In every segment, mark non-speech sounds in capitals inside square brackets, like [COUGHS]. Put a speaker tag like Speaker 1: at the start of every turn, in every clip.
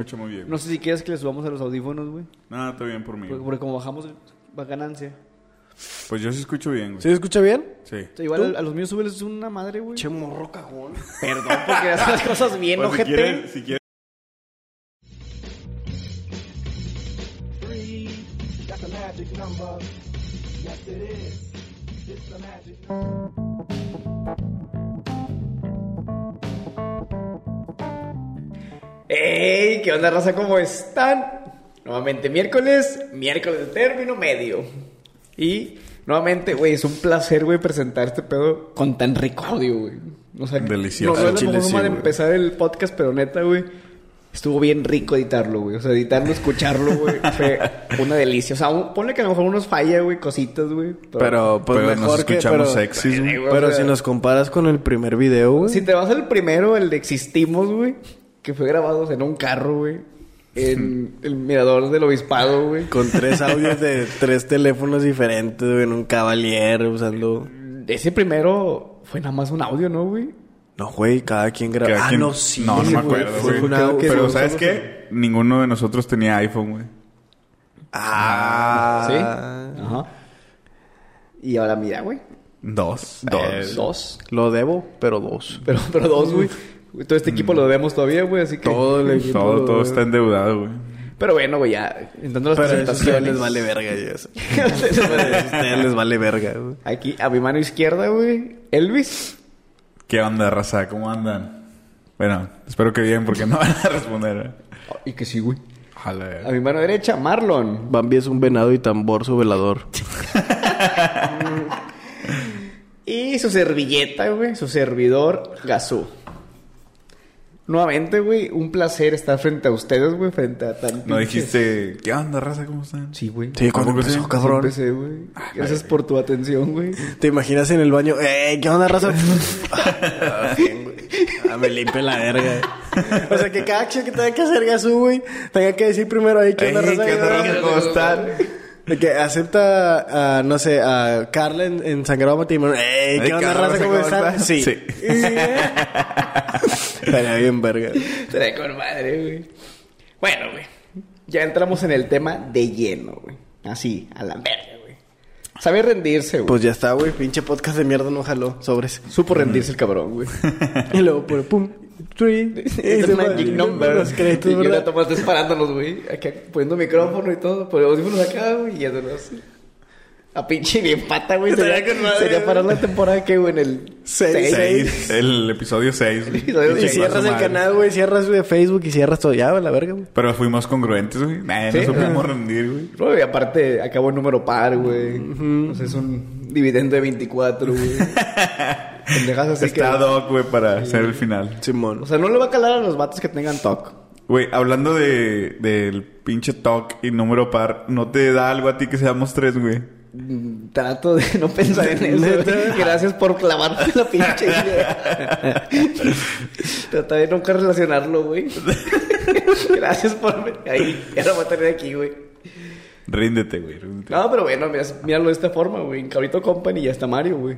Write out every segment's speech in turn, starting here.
Speaker 1: Hecho muy bien.
Speaker 2: No sé si quieres que le subamos a los audífonos, güey.
Speaker 1: No, está bien por mí.
Speaker 2: Porque, porque como bajamos, va ganancia.
Speaker 1: Pues yo sí escucho bien, güey.
Speaker 3: ¿Sí se escucha bien?
Speaker 1: Sí.
Speaker 2: O sea, igual a, a los míos súbeles una madre, güey.
Speaker 3: Che morro cajón. [LAUGHS]
Speaker 2: Perdón porque haces las cosas bien,
Speaker 1: Pues si
Speaker 2: ojete.
Speaker 4: Yes, it is. It's magic
Speaker 2: ¡Ey! ¿Qué onda, raza? ¿Cómo están? Nuevamente miércoles, miércoles de término medio. Y nuevamente, güey, es un placer, güey, presentar este pedo con tan rico audio, güey. O sea,
Speaker 1: Delicioso.
Speaker 2: No, no es la forma de empezar el podcast, pero neta, güey. Estuvo bien rico editarlo, güey. O sea, editarlo, escucharlo, güey. [LAUGHS] Fue una delicia. O sea, un- ponle que a lo mejor unos falla, güey, cositas, güey.
Speaker 3: Pero, pues
Speaker 1: Pero nos
Speaker 3: mejor que...
Speaker 1: escuchamos
Speaker 3: Pero,
Speaker 1: sexys, [LAUGHS] güey.
Speaker 2: güey,
Speaker 3: pero
Speaker 2: o sea,
Speaker 3: si nos comparas con el primer video, güey.
Speaker 2: Si te vas al primero, el de Existimos, güey, que fue grabado en un carro, güey, en [LAUGHS] el mirador del obispado, güey.
Speaker 3: Con tres audios de [LAUGHS] tres teléfonos diferentes, güey, en un Cavalier usando...
Speaker 2: Ese primero fue nada más un audio, ¿no, güey?
Speaker 3: No, güey, cada quien graba.
Speaker 1: Cada
Speaker 3: Ah,
Speaker 1: quien-
Speaker 3: no, sí.
Speaker 1: No, no me acuerdo, güey. Pero, ¿sabes qué? Ninguno de nosotros tenía iPhone, güey.
Speaker 3: Ah.
Speaker 2: ¿Sí? Ajá. Y ahora mira, güey.
Speaker 1: Dos.
Speaker 3: Dos.
Speaker 1: Eh,
Speaker 2: Dos.
Speaker 3: Lo debo, pero dos.
Speaker 2: Pero, pero dos, güey. Todo este equipo lo debemos todavía, güey, así que...
Speaker 3: Todo el [LAUGHS] equipo.
Speaker 1: todo, todo está endeudado, güey.
Speaker 2: Pero bueno, güey, ya. Entrando las
Speaker 3: Pero a ustedes
Speaker 2: presentaciones.
Speaker 3: les vale verga y [LAUGHS] eso. a ustedes les vale verga, güey.
Speaker 2: Aquí, a mi mano izquierda, güey, Elvis.
Speaker 1: ¿Qué onda, raza? ¿Cómo andan? Bueno, espero que bien, porque no van a responder. ¿eh?
Speaker 2: Oh, y que sí, güey.
Speaker 1: Ojalá.
Speaker 2: A mi mano derecha, Marlon.
Speaker 3: Bambi es un venado y tambor su velador. [LAUGHS]
Speaker 2: Y su servilleta, güey, su servidor, Gazú. Nuevamente, güey, un placer estar frente a ustedes, güey, frente a tan...
Speaker 1: No dijiste, ¿qué onda, raza? ¿Cómo están?
Speaker 2: Sí, güey.
Speaker 3: Sí, cuando
Speaker 1: ¿Cómo que
Speaker 3: empezó,
Speaker 1: sí?
Speaker 3: cabrón.
Speaker 2: Empecé, güey. Gracias por tu atención, güey.
Speaker 3: ¿Te imaginas en el baño? ¡Eh! ¿Qué onda, raza? Ah, bien, güey. Ah, me limpia la verga. O sea, que cada acción que tenga que hacer Gasú, güey, tenga que decir primero ahí, ¿qué onda,
Speaker 1: Ey,
Speaker 3: raza?
Speaker 1: ¿qué onda, raza? ¿Cómo están?
Speaker 3: De que acepta a, no sé, a Carla en, en Sangrado Matrimonio. ¡Ey! ¿Qué
Speaker 1: Ey,
Speaker 3: onda,
Speaker 1: ¿qué onda,
Speaker 3: raza? ¿Cómo están? Sí.
Speaker 1: Sí. [LAUGHS]
Speaker 3: Estaría bien, verga.
Speaker 2: Trae con madre, güey. Bueno, güey. Ya entramos en el tema de lleno, güey. Así, a la verga, güey. Sabe rendirse, güey.
Speaker 3: Pues ya está, güey. Pinche podcast de mierda no jaló. Sobres.
Speaker 2: Supo rendirse el cabrón, güey. [LAUGHS]
Speaker 3: Y luego, por pum. Three. [LAUGHS]
Speaker 2: Es magic number.
Speaker 3: Los créditos,
Speaker 2: y una
Speaker 3: ¿verdad?
Speaker 2: toma disparándonos, güey. Acá poniendo micrófono y todo. Por audífonos acá, güey. Y yéndonos. A pinche bien pata, güey. Sería, sería parar la temporada que, güey, en el
Speaker 3: Seis.
Speaker 1: Seis. El episodio 6.
Speaker 2: Episodio
Speaker 3: Y
Speaker 2: seis.
Speaker 3: cierras el canal, güey. Cierras de Facebook y cierras todo. Ya, güey, la verga, güey.
Speaker 1: Pero fuimos congruentes, güey. Nah,
Speaker 2: Sí.
Speaker 1: no supimos rendir, güey.
Speaker 2: Güey, aparte, acabó en número par, güey. O sea, es un dividendo de 24, güey. [LAUGHS] Pendejas así que...
Speaker 1: Está doc, güey, para hacer el final.
Speaker 3: Simón.
Speaker 2: O sea, no le va a calar a los vatos que tengan TOC.
Speaker 1: Güey, hablando de del pinche talk y número par, ¿no te da algo a ti que seamos tres, güey?
Speaker 2: Trato de no pensar en eso. Gracias por clavarte la pinche idea. Trata de nunca relacionarlo, güey. Gracias por... Ahí, ya lo voy a tener aquí, güey.
Speaker 1: Ríndete, güey. ríndete.
Speaker 2: No, pero bueno, míralo de esta forma, güey. En Cabrito Company ya está Mario, güey.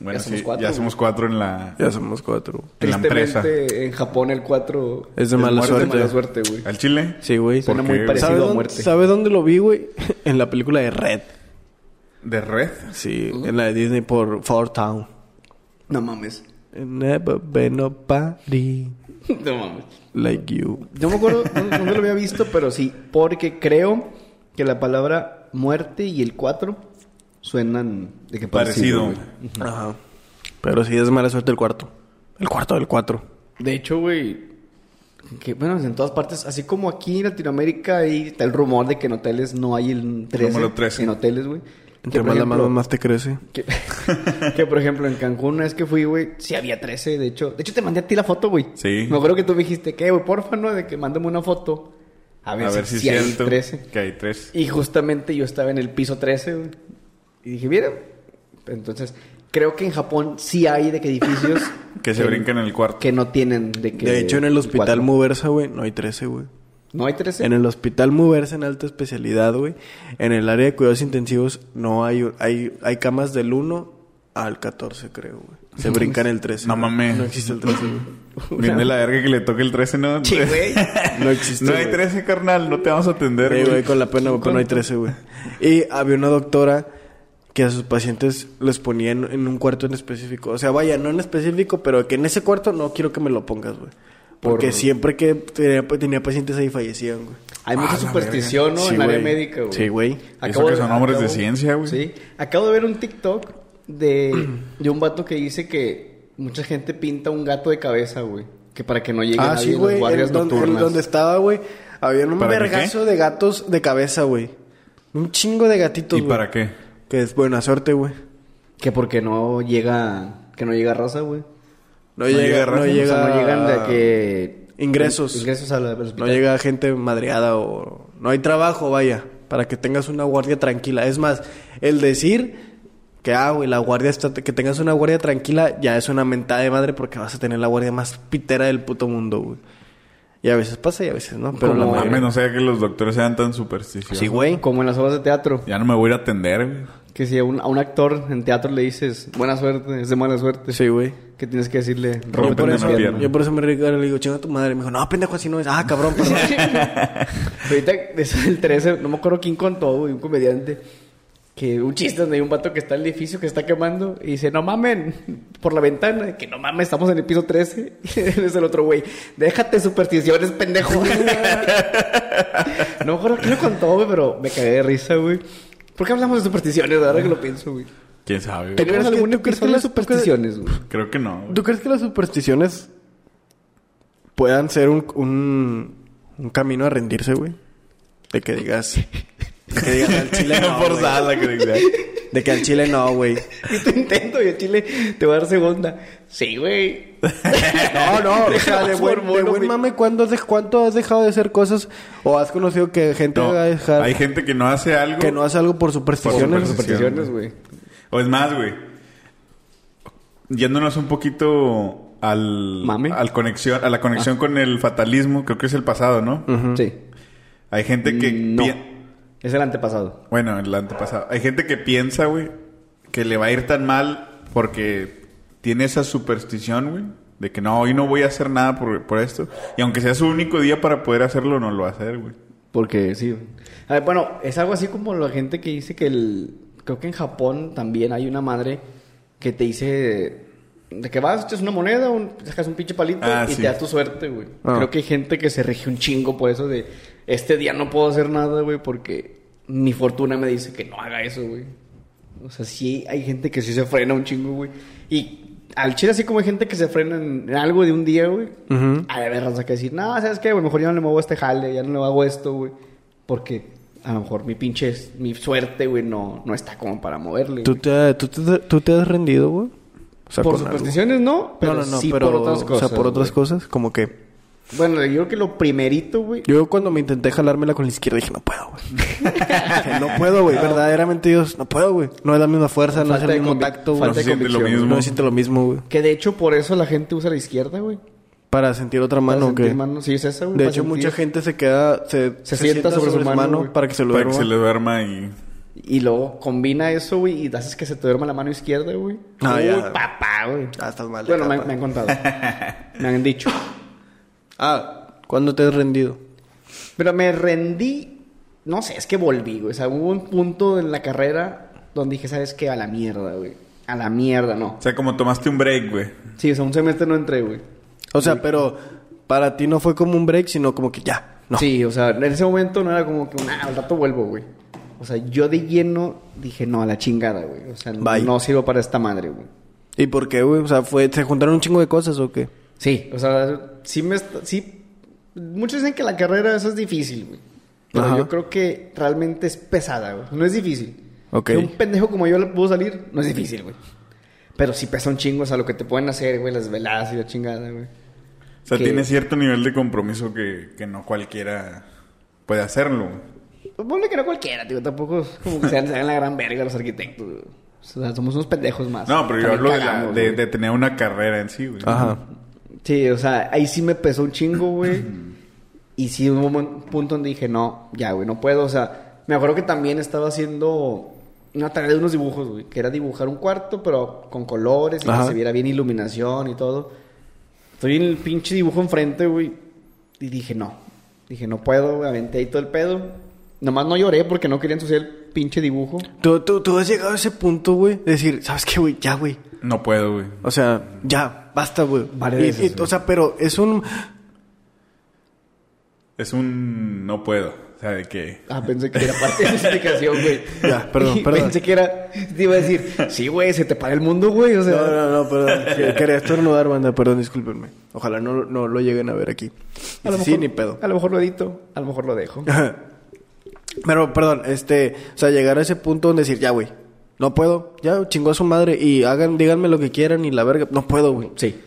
Speaker 1: bueno,
Speaker 2: ya somos
Speaker 1: sí,
Speaker 2: cuatro,
Speaker 1: ya
Speaker 2: güey.
Speaker 1: somos cuatro en la,
Speaker 3: Ya somos cuatro.
Speaker 1: en la empresa.
Speaker 2: En Japón el 4
Speaker 3: Es de mala
Speaker 2: muerte,
Speaker 3: suerte.
Speaker 2: mala suerte, güey.
Speaker 1: ¿Al chile?
Speaker 3: Sí, güey.
Speaker 2: Suena
Speaker 1: ¿Por
Speaker 2: muy parecido
Speaker 3: ¿Sabes
Speaker 2: a muerte.
Speaker 3: ¿Sabes dónde lo vi, güey? [LAUGHS] En la película de Red.
Speaker 1: ¿De red?
Speaker 3: Sí, en la de Disney por Four Town.
Speaker 2: No mames.
Speaker 3: Never been [LAUGHS]
Speaker 2: No mames.
Speaker 3: like you.
Speaker 2: No me acuerdo dónde, dónde lo había visto, pero sí. Porque creo que la palabra muerte y el 4 suenan de que parecido.
Speaker 3: Ajá. Pero sí es mala suerte el cuarto. El cuarto del cuatro.
Speaker 2: De hecho, güey, que bueno, en todas partes, así como aquí en Latinoamérica hay está el rumor de que en hoteles no hay el 13.
Speaker 1: Número 13.
Speaker 2: En hoteles, güey.
Speaker 3: Entre
Speaker 2: Que,
Speaker 3: más la mano más te crece.
Speaker 2: Que, [LAUGHS] que, por ejemplo en Cancún una vez que fui, güey, sí había 13, de hecho. De hecho te mandé a ti la foto, güey.
Speaker 1: Sí.
Speaker 2: Me acuerdo que tú me dijiste, ¿qué, güey? Porfa, ¿no? De que mándame una foto. A ver,
Speaker 1: A ver si
Speaker 2: si hay
Speaker 1: siento
Speaker 2: 13.
Speaker 1: que hay tres.
Speaker 2: Y justamente yo estaba en el piso 13, güey. Y dije, mira. Entonces, creo que en Japón sí hay de que edificios... [LAUGHS]
Speaker 1: Que se brincan en el cuarto.
Speaker 2: Que no tienen de que...
Speaker 3: De hecho, en el hospital. Muversa, güey, no hay 13, güey.
Speaker 2: ¿No hay 13?
Speaker 3: En el hospital Muversa en alta especialidad, güey. En el área de cuidados intensivos no hay... Hay, hay camas del 1 al 14, creo, güey. Se brincan el 13.
Speaker 1: No mames.
Speaker 3: No existe el 13, güey.
Speaker 1: Bien de la verga que le toque el 13, ¿no?
Speaker 2: Sí, güey. [LAUGHS]
Speaker 3: No existe.
Speaker 1: No hay
Speaker 3: güey.
Speaker 1: 13, carnal. No te vamos a atender,
Speaker 3: Sí,
Speaker 1: güey.
Speaker 3: güey, con la pena, güey, pero no hay 13, güey. Y había una doctora que a sus pacientes les ponía en, en un cuarto en específico. O sea, vaya, no en específico, pero que en ese cuarto no quiero que me lo pongas, güey. Porque
Speaker 2: Por-
Speaker 3: siempre que tenía, tenía pacientes ahí fallecían, güey.
Speaker 2: Hay mucha
Speaker 1: Ah,
Speaker 2: superstición, ¿no?
Speaker 3: Sí,
Speaker 2: en área
Speaker 3: güey.
Speaker 2: médica, güey.
Speaker 3: Sí, güey.
Speaker 1: Eso que son hombres de ciencia, güey.
Speaker 2: Sí. Acabo de ver un TikTok de, [CLEARS THROAT] de un vato que dice que mucha gente pinta un gato de cabeza, güey. Que para que no llegue
Speaker 3: Ah,
Speaker 2: nadie
Speaker 3: sí, güey.
Speaker 2: guardias
Speaker 3: En donde, en
Speaker 2: nocturnas.
Speaker 3: donde estaba, güey, había un
Speaker 1: ¿Para qué
Speaker 3: vergazo de gatos de cabeza, güey. Un chingo de gatitos,
Speaker 1: ¿Y
Speaker 3: güey.
Speaker 1: para qué?
Speaker 3: Que es buena suerte, güey.
Speaker 2: Que porque no llega... Que no llega raza, güey.
Speaker 3: No,
Speaker 1: No llega
Speaker 3: llega, no
Speaker 1: sea,
Speaker 2: O
Speaker 3: llega...
Speaker 2: sea, no llegan de que...
Speaker 3: Ingresos.
Speaker 2: Ingresos al al hospital.
Speaker 3: No llega gente madreada o... No hay trabajo, vaya. Para que tengas una guardia tranquila. Es más, el decir que, ah, güey, la guardia está... Que tengas una guardia tranquila ya es una mentada de madre porque vas a tener la guardia más pitera del puto mundo, güey. Y a veces pasa y a veces no. Pero la
Speaker 2: Como-
Speaker 3: mayoría-
Speaker 1: Mames, no sé que los doctores sean tan supersticiosos.
Speaker 3: Sí, güey.
Speaker 2: Como en las obras de teatro.
Speaker 1: Ya no me voy a ir a atender, güey.
Speaker 2: Que si a un, a un actor en teatro le dices buena suerte, es de mala suerte.
Speaker 3: Sí, güey.
Speaker 2: Que tienes que decirle
Speaker 3: Yo por,
Speaker 1: una
Speaker 3: eso,
Speaker 1: pierna.
Speaker 3: yo por eso me regalé, le digo, chinga tu madre. Me dijo, no, pendejo, así no es. Ah, cabrón, perdón. [LAUGHS] [LAUGHS]
Speaker 2: Ahorita, eso del 13, no me acuerdo quién contó, güey, un comediante. Que un chiste donde hay un vato que está en el edificio que está quemando y dice, no mamen, [LAUGHS] por la ventana, que no mames, estamos en el piso 13. Y es el otro güey, déjate supersticiones, pendejo. no me acuerdo quién lo contó, güey, pero me cagué de risa, güey. ¿Por qué hablamos de supersticiones? Ahora que lo pienso, güey.
Speaker 1: ¿Quién sabe? güey?
Speaker 2: ¿Tenemos
Speaker 3: crees que-
Speaker 2: algún
Speaker 3: tú crees que las-
Speaker 2: supersticiones, güey?
Speaker 1: Creo que no. güey.
Speaker 3: ¿Tú crees que las supersticiones puedan ser un, un, un camino a rendirse, güey? De que digas... De que digas al chile [LAUGHS] no, güey.
Speaker 1: Forzada diga.
Speaker 3: De que al chile no, güey. [LAUGHS]
Speaker 2: Y te intento y a Chile te va a dar segunda. Sí, güey. [LAUGHS]
Speaker 3: No, no, o sea, de buen, de buen
Speaker 2: güey.
Speaker 3: mame, ¿cuándo has de- ¿cuánto has dejado de hacer cosas? ¿O has conocido que gente
Speaker 1: No,
Speaker 3: haga dejar,
Speaker 1: hay gente que no hace algo.
Speaker 3: que no hace algo por supersticiones?
Speaker 1: Por
Speaker 2: Supersticiones, güey.
Speaker 1: O es más, güey. Yéndonos un poquito al...
Speaker 2: Mame.
Speaker 1: Al conexión, a la conexión con el fatalismo. Creo que es el pasado, ¿no?
Speaker 2: Sí.
Speaker 1: Hay gente que...
Speaker 2: No.
Speaker 1: pi-
Speaker 2: Es el antepasado.
Speaker 1: Bueno, el antepasado. Hay gente que piensa, güey, que le va a ir tan mal porque tiene esa superstición, güey, de que no, hoy no voy a hacer nada por, por esto. Y aunque sea su único día para poder hacerlo, no lo va a hacer, güey.
Speaker 2: Porque sí. A ver, bueno, es algo así como la gente que dice que el... Creo que en Japón también hay una madre que te dice... De que vas, echas una moneda, un, sacas un pinche palito
Speaker 1: Ah,
Speaker 2: y
Speaker 1: sí.
Speaker 2: te da tu suerte, güey.
Speaker 3: Ah.
Speaker 2: Creo que hay gente que se rige un chingo por eso de... Este día no puedo hacer nada, güey, porque mi fortuna me dice que no haga eso, güey. O sea, sí hay gente que sí se frena un chingo, güey. Y al chile así como hay gente que se frena en, algo de un día, güey.
Speaker 3: Ujú.
Speaker 2: A de raza que decir, no, ¿sabes qué, güey? Mejor ya no le muevo este jale, ya no le hago esto, güey. Porque a lo mejor mi pinche, mi suerte, güey, no, no está como para moverle.
Speaker 3: ¿Tú te, tú, te, tú te has rendido, güey? O sea,
Speaker 2: por supersticiones no, pero
Speaker 3: no, no, no,
Speaker 2: sí
Speaker 3: pero,
Speaker 2: por otras cosas.
Speaker 3: O sea, por otras
Speaker 2: güey.
Speaker 3: cosas, como que...
Speaker 2: Bueno, yo creo que lo primerito, güey.
Speaker 3: Yo cuando me intenté jalármela con la izquierda dije, no puedo, güey. [LAUGHS] Dije, no puedo, güey. Verdaderamente, Dios, no puedo, güey. No es la misma fuerza, no es
Speaker 2: Falta
Speaker 3: el
Speaker 2: de
Speaker 3: mismo
Speaker 2: convic-
Speaker 3: tacto, güey.
Speaker 1: No
Speaker 2: falta
Speaker 1: se
Speaker 2: de
Speaker 1: siente lo mismo.
Speaker 3: No siente lo mismo, güey.
Speaker 2: Que de hecho por eso la gente usa la izquierda, güey.
Speaker 3: Para sentir otra
Speaker 2: Para
Speaker 3: mano,
Speaker 2: mano. Sí, es esa, güey.
Speaker 3: De
Speaker 2: para
Speaker 3: hecho,
Speaker 2: sentir.
Speaker 3: mucha gente se queda... Se,
Speaker 2: Se sienta sobre su mano, güey.
Speaker 3: para que se lo
Speaker 1: Para que
Speaker 3: duerma.
Speaker 1: se le duerma y...
Speaker 2: Y luego combina eso, güey, y haces que se te duerma la mano izquierda, güey.
Speaker 3: Ah,
Speaker 2: Uy,
Speaker 3: ya.
Speaker 2: papá, güey.
Speaker 3: Ah, estás mal
Speaker 2: Bueno, me, me han contado. [LAUGHS] me han dicho.
Speaker 3: Ah, ¿cuándo te has rendido?
Speaker 2: Pero me rendí, no sé, es que volví, güey. O sea, hubo un punto en la carrera donde dije, ¿sabes qué? A la mierda, güey. A la mierda, no.
Speaker 1: O sea, como tomaste un break, güey.
Speaker 2: Sí, o sea, un semestre no entré, güey.
Speaker 3: O sea, pero para ti no fue como un break, sino como que ya. No.
Speaker 2: Sí, o sea, en ese momento no era como que, ah, al rato vuelvo, güey. O sea, yo de lleno dije, no, a la chingada, güey. O sea,
Speaker 3: Bye.
Speaker 2: no sirvo para esta madre, güey.
Speaker 3: ¿Y por qué, güey? O sea, fue, ¿se juntaron un chingo de cosas o qué?
Speaker 2: Sí, o sea, sí me... Sí, muchos dicen que la carrera eso es difícil, güey. Pero
Speaker 3: Ajá.
Speaker 2: yo creo que realmente es pesada, güey. No es difícil.
Speaker 3: Ok.
Speaker 2: Que un pendejo como yo le pudo salir, no es difícil, güey. Pero sí pesa un chingo, o sea, lo que te pueden hacer, güey, las veladas y la chingada, güey.
Speaker 1: O sea,
Speaker 2: Que-
Speaker 1: tiene cierto nivel de compromiso que, que no cualquiera puede hacerlo.
Speaker 2: ponle que no cualquiera, tío. Tampoco es como que sean, sean la gran verga los arquitectos, güey. O sea, somos unos pendejos más.
Speaker 1: No, pero yo hablo de, la- de, de tener una carrera en sí, güey.
Speaker 3: Ajá.
Speaker 2: Sí, o sea, ahí sí me pesó un chingo, güey. y sí hubo un punto donde dije, no, ya, güey, no puedo. O sea, me acuerdo que también estaba haciendo una tarea de unos dibujos, güey. Que era dibujar un cuarto, pero con colores y
Speaker 3: Ajá.
Speaker 2: que se viera bien iluminación y todo. Estoy en el pinche dibujo enfrente, güey. Y dije, no. Dije, no puedo, güey. Aventé ahí todo el pedo. Nomás no lloré porque no quería ensuciar el pinche dibujo.
Speaker 3: Tú, tú, tú has llegado a ese punto, güey, de decir, ¿sabes qué, güey? Ya, güey.
Speaker 1: No puedo, güey.
Speaker 3: O sea, ya, basta, güey.
Speaker 2: Varias
Speaker 3: Y-
Speaker 2: veces,
Speaker 3: y-
Speaker 2: güey.
Speaker 3: o sea, pero es un...
Speaker 1: Es un no puedo. O sea, de que...
Speaker 2: Ah, pensé que era parte de la explicación, güey.
Speaker 3: Ya, perdón, perdón.
Speaker 2: Pensé que era... Te iba a decir, sí, güey, se te para el mundo, güey. O sea...
Speaker 3: No, no, no, perdón. Que- Quería estornudar, banda, perdón, discúlpenme. Ojalá no, no lo lleguen a ver aquí.
Speaker 2: A lo
Speaker 3: sí,
Speaker 2: mejor-
Speaker 3: ni pedo.
Speaker 2: A lo mejor lo edito, a lo mejor lo dejo.
Speaker 3: Pero, perdón, este... O sea, llegar a ese punto donde decir, ya, güey. No puedo. Ya, chingó a su madre. Y hagan, díganme lo que quieran y la verga. No puedo, güey.
Speaker 2: Sí.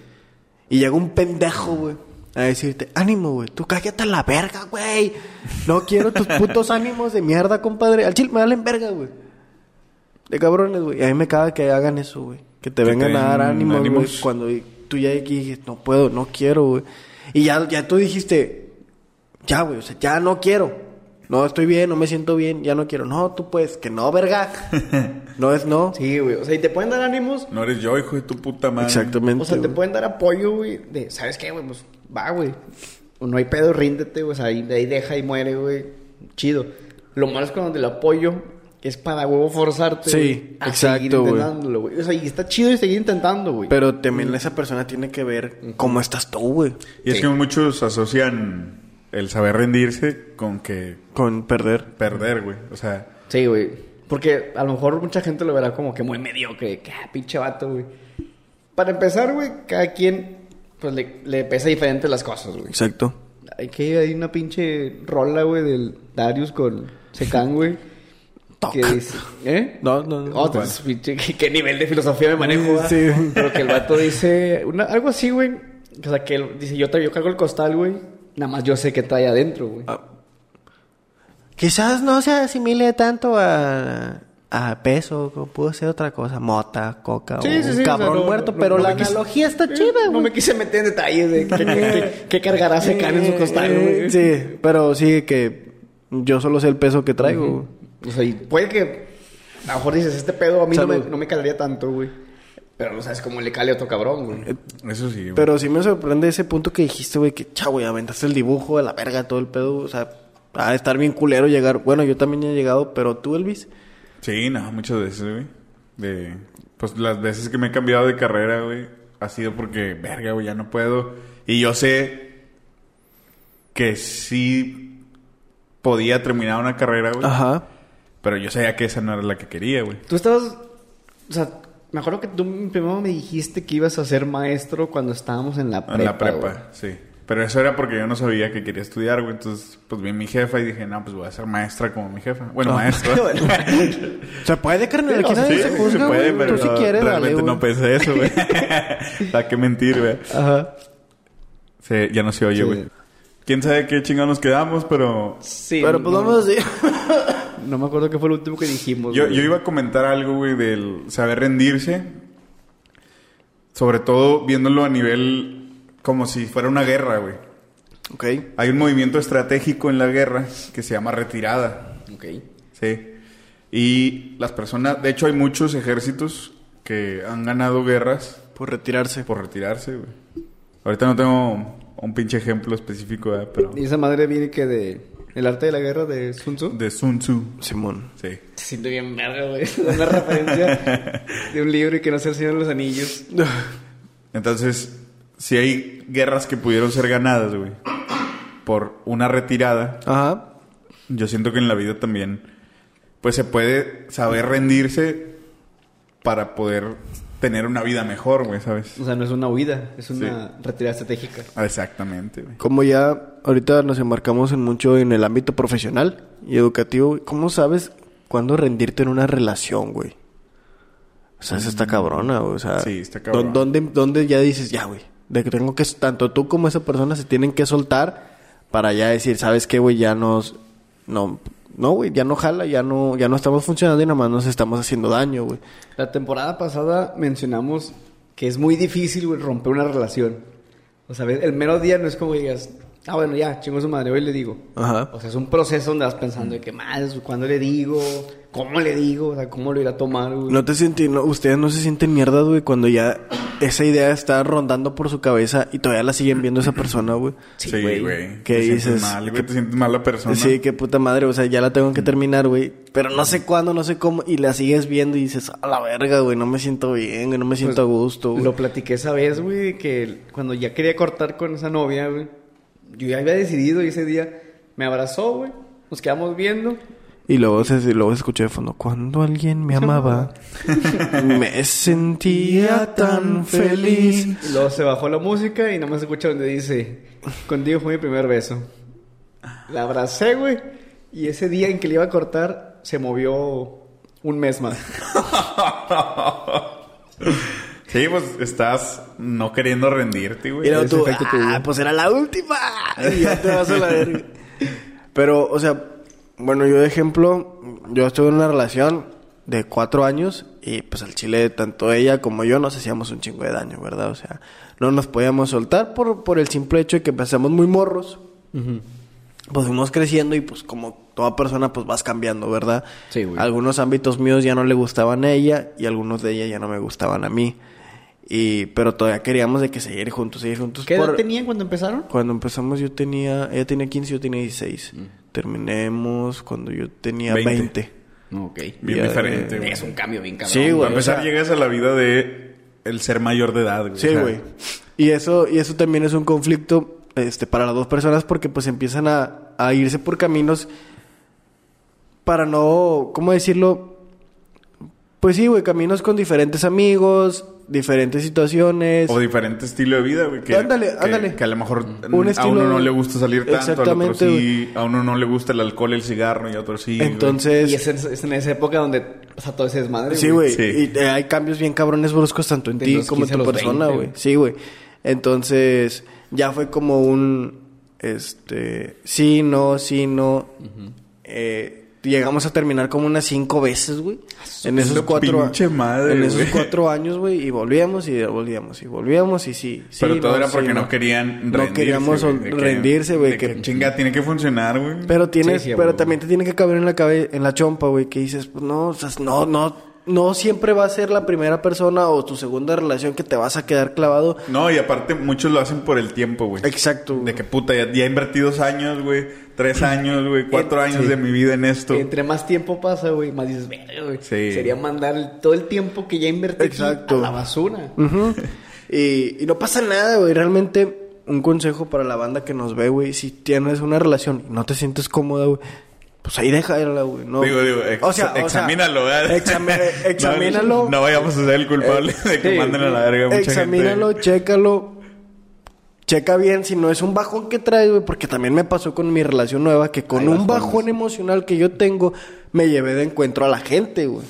Speaker 3: Y llega un pendejo, güey. A decirte, ánimo, güey. Tú cállate a la verga, güey. No quiero tus putos ánimos de mierda, compadre. Al chile me valen verga, güey. De cabrones, güey. Y a mí me caga que hagan eso, güey. Que te
Speaker 1: Que
Speaker 3: vengan
Speaker 1: te
Speaker 3: a dar
Speaker 1: den
Speaker 3: ánimos, güey.
Speaker 1: ánimos.
Speaker 3: Cuando tú ya dijiste, no puedo, no quiero, güey. Y ya, ya tú dijiste, ya, güey. O sea, ya no quiero. No estoy bien, no me siento bien, ya no quiero. No, tú puedes, que no, verga. [LAUGHS] No es no.
Speaker 2: Sí, güey. O sea, y te pueden dar ánimos.
Speaker 1: No eres yo, hijo de tu puta madre.
Speaker 3: Exactamente.
Speaker 2: O sea, te pueden dar apoyo, güey. De, ¿sabes qué, güey? Pues va, güey. No hay pedo, ríndete, güey. O sea, ahí, de ahí deja y muere, güey. Chido. Lo malo es cuando el apoyo es para huevo forzarte.
Speaker 3: Sí,
Speaker 2: a
Speaker 3: exacto,
Speaker 2: seguir
Speaker 3: güey.
Speaker 2: intentándolo, güey. O sea, y está chido y seguir intentando, güey.
Speaker 3: Pero también esa persona tiene que ver cómo estás tú, güey.
Speaker 1: Y es que muchos asocian el saber rendirse con que
Speaker 3: Con perder.
Speaker 1: perder, güey. O sea,
Speaker 2: Sí, güey. Porque a lo mejor mucha gente lo verá como que muy mediocre. Que ah, pinche vato, güey. Para empezar, güey, cada quien pues le, le pesa diferente las cosas, güey.
Speaker 3: Exacto.
Speaker 2: Hay que hay una pinche rola, güey, del Darius con Secan, güey. Que dice, ¿eh?
Speaker 3: No, no, no.
Speaker 2: Oh, [LAUGHS] pinche, ¿qué, qué nivel de filosofía me manejo?
Speaker 3: Sí.
Speaker 2: Pero que el vato dice una- algo así, güey. O sea, que él dice, yo, tra- yo cargo el costal, güey. Nada más yo sé qué trae adentro, güey.
Speaker 3: Ah, Quizás no se asimile tanto a, a peso, como pudo ser otra cosa, mota, coca o
Speaker 2: Sí, sí,
Speaker 3: un
Speaker 2: sí, o sea,
Speaker 3: cabrón
Speaker 2: no-
Speaker 3: muerto,
Speaker 2: no-
Speaker 3: pero
Speaker 2: no
Speaker 3: la
Speaker 2: quise-
Speaker 3: analogía está chida,
Speaker 2: No
Speaker 3: güey.
Speaker 2: me quise meter en detalles de qué, [LAUGHS] qué- cargará Secan en su costal, güey.
Speaker 3: Sí, pero sí que yo solo sé el peso que traigo. güey.
Speaker 2: O sea, y puede que a lo mejor dices, este pedo a mí no me, no me calaría tanto, güey. Pero no sabes cómo le cale a otro cabrón, güey.
Speaker 1: eso sí. güey.
Speaker 3: Pero sí me sorprende ese punto que dijiste, güey, que chavo, güey, aventaste el dibujo de la verga, todo el pedo, o sea, a estar bien culero llegar. Bueno, yo también he llegado, pero tú, Elvis.
Speaker 1: Sí, no, muchas veces, güey. De, pues las veces que me he cambiado de carrera, güey, ha sido porque, verga, güey, ya no puedo. Y yo sé que sí podía terminar una carrera, güey.
Speaker 3: Ajá.
Speaker 1: Pero yo sabía que esa no era la que quería, güey.
Speaker 2: Tú estabas, o sea, me acuerdo que tú primero me dijiste que ibas a ser maestro cuando estábamos en la prepa.
Speaker 1: En la prepa,
Speaker 2: güey.
Speaker 1: sí. Pero eso era porque yo no sabía que quería estudiar, güey. Entonces, pues vi a mi jefa y dije, no, pues voy a ser maestra como mi jefa. Bueno, [LAUGHS] maestro. [LAUGHS]
Speaker 3: Se puede, carnal, aquí nadie
Speaker 1: Sí,
Speaker 3: se
Speaker 1: se puede,
Speaker 3: güey.
Speaker 1: pero
Speaker 3: Tú
Speaker 1: no,
Speaker 3: quieres,
Speaker 1: realmente no pensé eso, güey. [LAUGHS] ¿Para qué mentir, güey?
Speaker 2: Ajá.
Speaker 1: Sí, ya no se oye,
Speaker 2: Sí.
Speaker 1: güey. Quién sabe qué chingados nos quedamos, pero
Speaker 2: Sí.
Speaker 3: Pero pues
Speaker 2: no,
Speaker 3: vamos a decir. [LAUGHS]
Speaker 2: No me acuerdo qué fue lo último que dijimos.
Speaker 1: yo,
Speaker 2: güey.
Speaker 1: yo iba a comentar algo, güey, del saber rendirse. Sobre todo viéndolo a nivel como si fuera una guerra, güey.
Speaker 3: ok.
Speaker 1: Hay un movimiento estratégico en la guerra que se llama retirada.
Speaker 2: Ok.
Speaker 1: Sí. Y las personas, de hecho hay muchos ejércitos que han ganado guerras
Speaker 3: Por retirarse.
Speaker 1: por retirarse, güey. Ahorita no tengo un pinche ejemplo específico, pero
Speaker 2: Y esa madre viene que de... El arte de la guerra de Sun Tzu.
Speaker 1: de Sun Tzu.
Speaker 3: Simón.
Speaker 1: Sí.
Speaker 2: Se siente bien verga, güey. [LAUGHS] Una referencia de un libro y que no sea el Señor de los Anillos. [LAUGHS]
Speaker 1: Entonces, si hay guerras que pudieron ser ganadas, güey, por una retirada,
Speaker 3: Ajá.
Speaker 1: yo siento que en la vida también, pues se puede saber rendirse para poder tener una vida mejor, güey, ¿sabes?
Speaker 2: O sea, no es una huida, es una retirada estratégica.
Speaker 1: Exactamente, güey.
Speaker 3: Como ya ahorita nos embarcamos en mucho en el ámbito profesional y educativo, ¿cómo sabes cuándo rendirte en una relación, güey? O sea, esa está cabrona, güey. O sea,
Speaker 1: Sí, está cabrón.
Speaker 3: ¿dó- ¿dónde, ¿Dónde ya dices, ya, güey? De que tengo que, tanto tú como esa persona se tienen que soltar para ya decir, ¿sabes qué, güey? Ya nos, no, no, güey, ya no jala, ya no, ya no estamos funcionando y nada más nos estamos haciendo daño, güey.
Speaker 2: La temporada pasada mencionamos que es muy difícil, güey, romper una relación. O sea, el mero día no es como digas, Ah, bueno, ya, chingo su madre, hoy le digo.
Speaker 3: Ajá.
Speaker 2: O sea, es un proceso donde vas pensando de que más, ¿cuándo le digo? ¿Cómo le digo? O sea, ¿cómo lo irá a tomar, güey?
Speaker 3: No te sientes, no, ustedes no se sienten mierda, güey, cuando ya esa idea está rondando por su cabeza y todavía la siguen viendo esa persona, güey.
Speaker 1: Sí,
Speaker 2: Sí, güey.
Speaker 1: güey.
Speaker 3: ¿Qué
Speaker 1: Te sientes
Speaker 3: dices?
Speaker 1: mal, güey. Te sientes mal la persona.
Speaker 3: Sí, qué puta madre, o sea, ya la tengo que terminar, güey. Pero no sé cuándo, no sé cómo, y la sigues viendo y dices, a la verga, güey, no me siento bien, güey, no me siento
Speaker 2: Pues,
Speaker 3: a gusto, güey.
Speaker 2: Lo platiqué esa vez, güey, que cuando ya quería cortar con esa novia, güey, yo ya había decidido y ese día me abrazó, güey, nos quedamos viendo.
Speaker 3: Y luego se, luego se escuchó de fondo, cuando alguien me amaba, [LAUGHS] me sentía tan feliz.
Speaker 2: Y luego se bajó la música y nada más se escucha donde dice, contigo fue mi primer beso. La abracé, güey, y ese día en que le iba a cortar, se movió un mes más. [LAUGHS]
Speaker 1: Sí, pues estás no queriendo rendirte, güey.
Speaker 3: Y luego tú, ah, pues era la última. [LAUGHS] Y ya te vas a la verga. Pero, o sea, bueno, yo de ejemplo, yo estuve en una relación de cuatro años y pues al chile, tanto ella como yo nos hacíamos un chingo de daño, ¿verdad? O sea, no nos podíamos soltar por, por el simple hecho de que empezamos muy morros. Pues fuimos creciendo y pues como toda persona pues vas cambiando, ¿verdad?
Speaker 2: Sí, güey.
Speaker 3: Algunos ámbitos míos ya no le gustaban a ella y algunos de ella ya no me gustaban a mí. Y, pero todavía queríamos de que seguir juntos, seguir juntos.
Speaker 2: ¿Qué edad tenían cuando empezaron?
Speaker 3: Cuando empezamos yo tenía, ella tenía 15, yo tenía 16. Terminemos cuando yo tenía 20.
Speaker 1: 20.
Speaker 2: Ok.
Speaker 1: Bien
Speaker 3: Ya,
Speaker 1: diferente,
Speaker 3: eh,
Speaker 1: güey.
Speaker 2: Es un cambio bien cabrón.
Speaker 3: Sí, güey.
Speaker 1: Para empezar,
Speaker 3: o sea-
Speaker 1: llegas a la vida de el ser mayor de edad, güey.
Speaker 3: Sí, güey. Y eso, y eso también es un conflicto este, para las dos personas porque pues empiezan a, a irse por caminos para no, ¿cómo decirlo? Pues sí, güey, caminos con diferentes amigos, diferentes situaciones.
Speaker 1: O diferente estilo de vida, güey. Que,
Speaker 3: Ándale,
Speaker 1: que-
Speaker 3: ándale.
Speaker 1: Que a lo mejor
Speaker 3: Un
Speaker 1: a uno no le gusta salir tanto, al otro
Speaker 3: Exactamente,
Speaker 1: sí. A uno no le gusta el alcohol, el cigarro y a otro sí. güey.
Speaker 3: Entonces,
Speaker 2: Y es, en- es en esa época donde pasa todo ese desmadre,
Speaker 3: Sí, güey.
Speaker 1: Sí.
Speaker 3: Y eh, hay cambios bien cabrones bruscos tanto en
Speaker 2: De
Speaker 3: ti como en
Speaker 2: 15 a
Speaker 3: tu persona,
Speaker 2: 20,
Speaker 3: güey.
Speaker 2: güey.
Speaker 3: Sí, güey. Entonces, ya fue como un. Este. Sí, no, sí, no. Eh, llegamos a terminar como unas cinco veces, güey. En esos cuatro
Speaker 1: pinche madre,
Speaker 3: En esos cuatro años, güey. Y volvíamos y volvíamos y volvíamos y sí. sí,
Speaker 1: Pero todo
Speaker 3: no,
Speaker 1: era
Speaker 3: sí,
Speaker 1: porque no, querían
Speaker 3: No
Speaker 1: rendirse.
Speaker 3: queríamos
Speaker 1: güey, de que-
Speaker 3: rendirse, güey. que-
Speaker 1: que chinga, tiene que funcionar, güey.
Speaker 3: pero tienes,
Speaker 2: Sí, sí,
Speaker 3: pero también te tiene que caber en la cabe, en la chompa, güey, que dices, pues no, o sea, no, no, no siempre va a ser la primera persona o tu segunda relación que te vas a quedar clavado.
Speaker 1: No, y aparte muchos lo hacen por el tiempo, güey.
Speaker 3: Exacto.
Speaker 1: De que puta, ya, ya invertí dos años, güey. Tres [LAUGHS] años, güey. Cuatro
Speaker 2: Eh,
Speaker 1: años
Speaker 2: sí.
Speaker 1: de mi vida en esto.
Speaker 2: Entre más tiempo pasa, güey, más dices, verga, güey.
Speaker 1: Sí.
Speaker 2: Sería mandar el- todo el tiempo que ya invertí
Speaker 3: Exacto.
Speaker 2: a la basura. [LAUGHS]
Speaker 3: Y, y no pasa nada, güey. Realmente, un consejo para la banda que nos ve, güey. Si tienes una relación y no te sientes cómoda, güey, pues ahí déjala, güey. No.
Speaker 1: Digo, digo, ex-
Speaker 3: O sea,
Speaker 1: examínalo, ¿verdad? [LAUGHS]
Speaker 3: examínalo.
Speaker 1: No, vayamos a ser el culpable de que
Speaker 2: sí,
Speaker 1: manden a la verga mucha
Speaker 3: Examínalo,
Speaker 1: gente.
Speaker 3: chécalo. Checa bien si no es un bajón que traes, güey, porque también me pasó con mi relación nueva que con
Speaker 2: Hay
Speaker 3: un
Speaker 2: bajones.
Speaker 3: bajón emocional que yo tengo me llevé de encuentro a la gente, güey.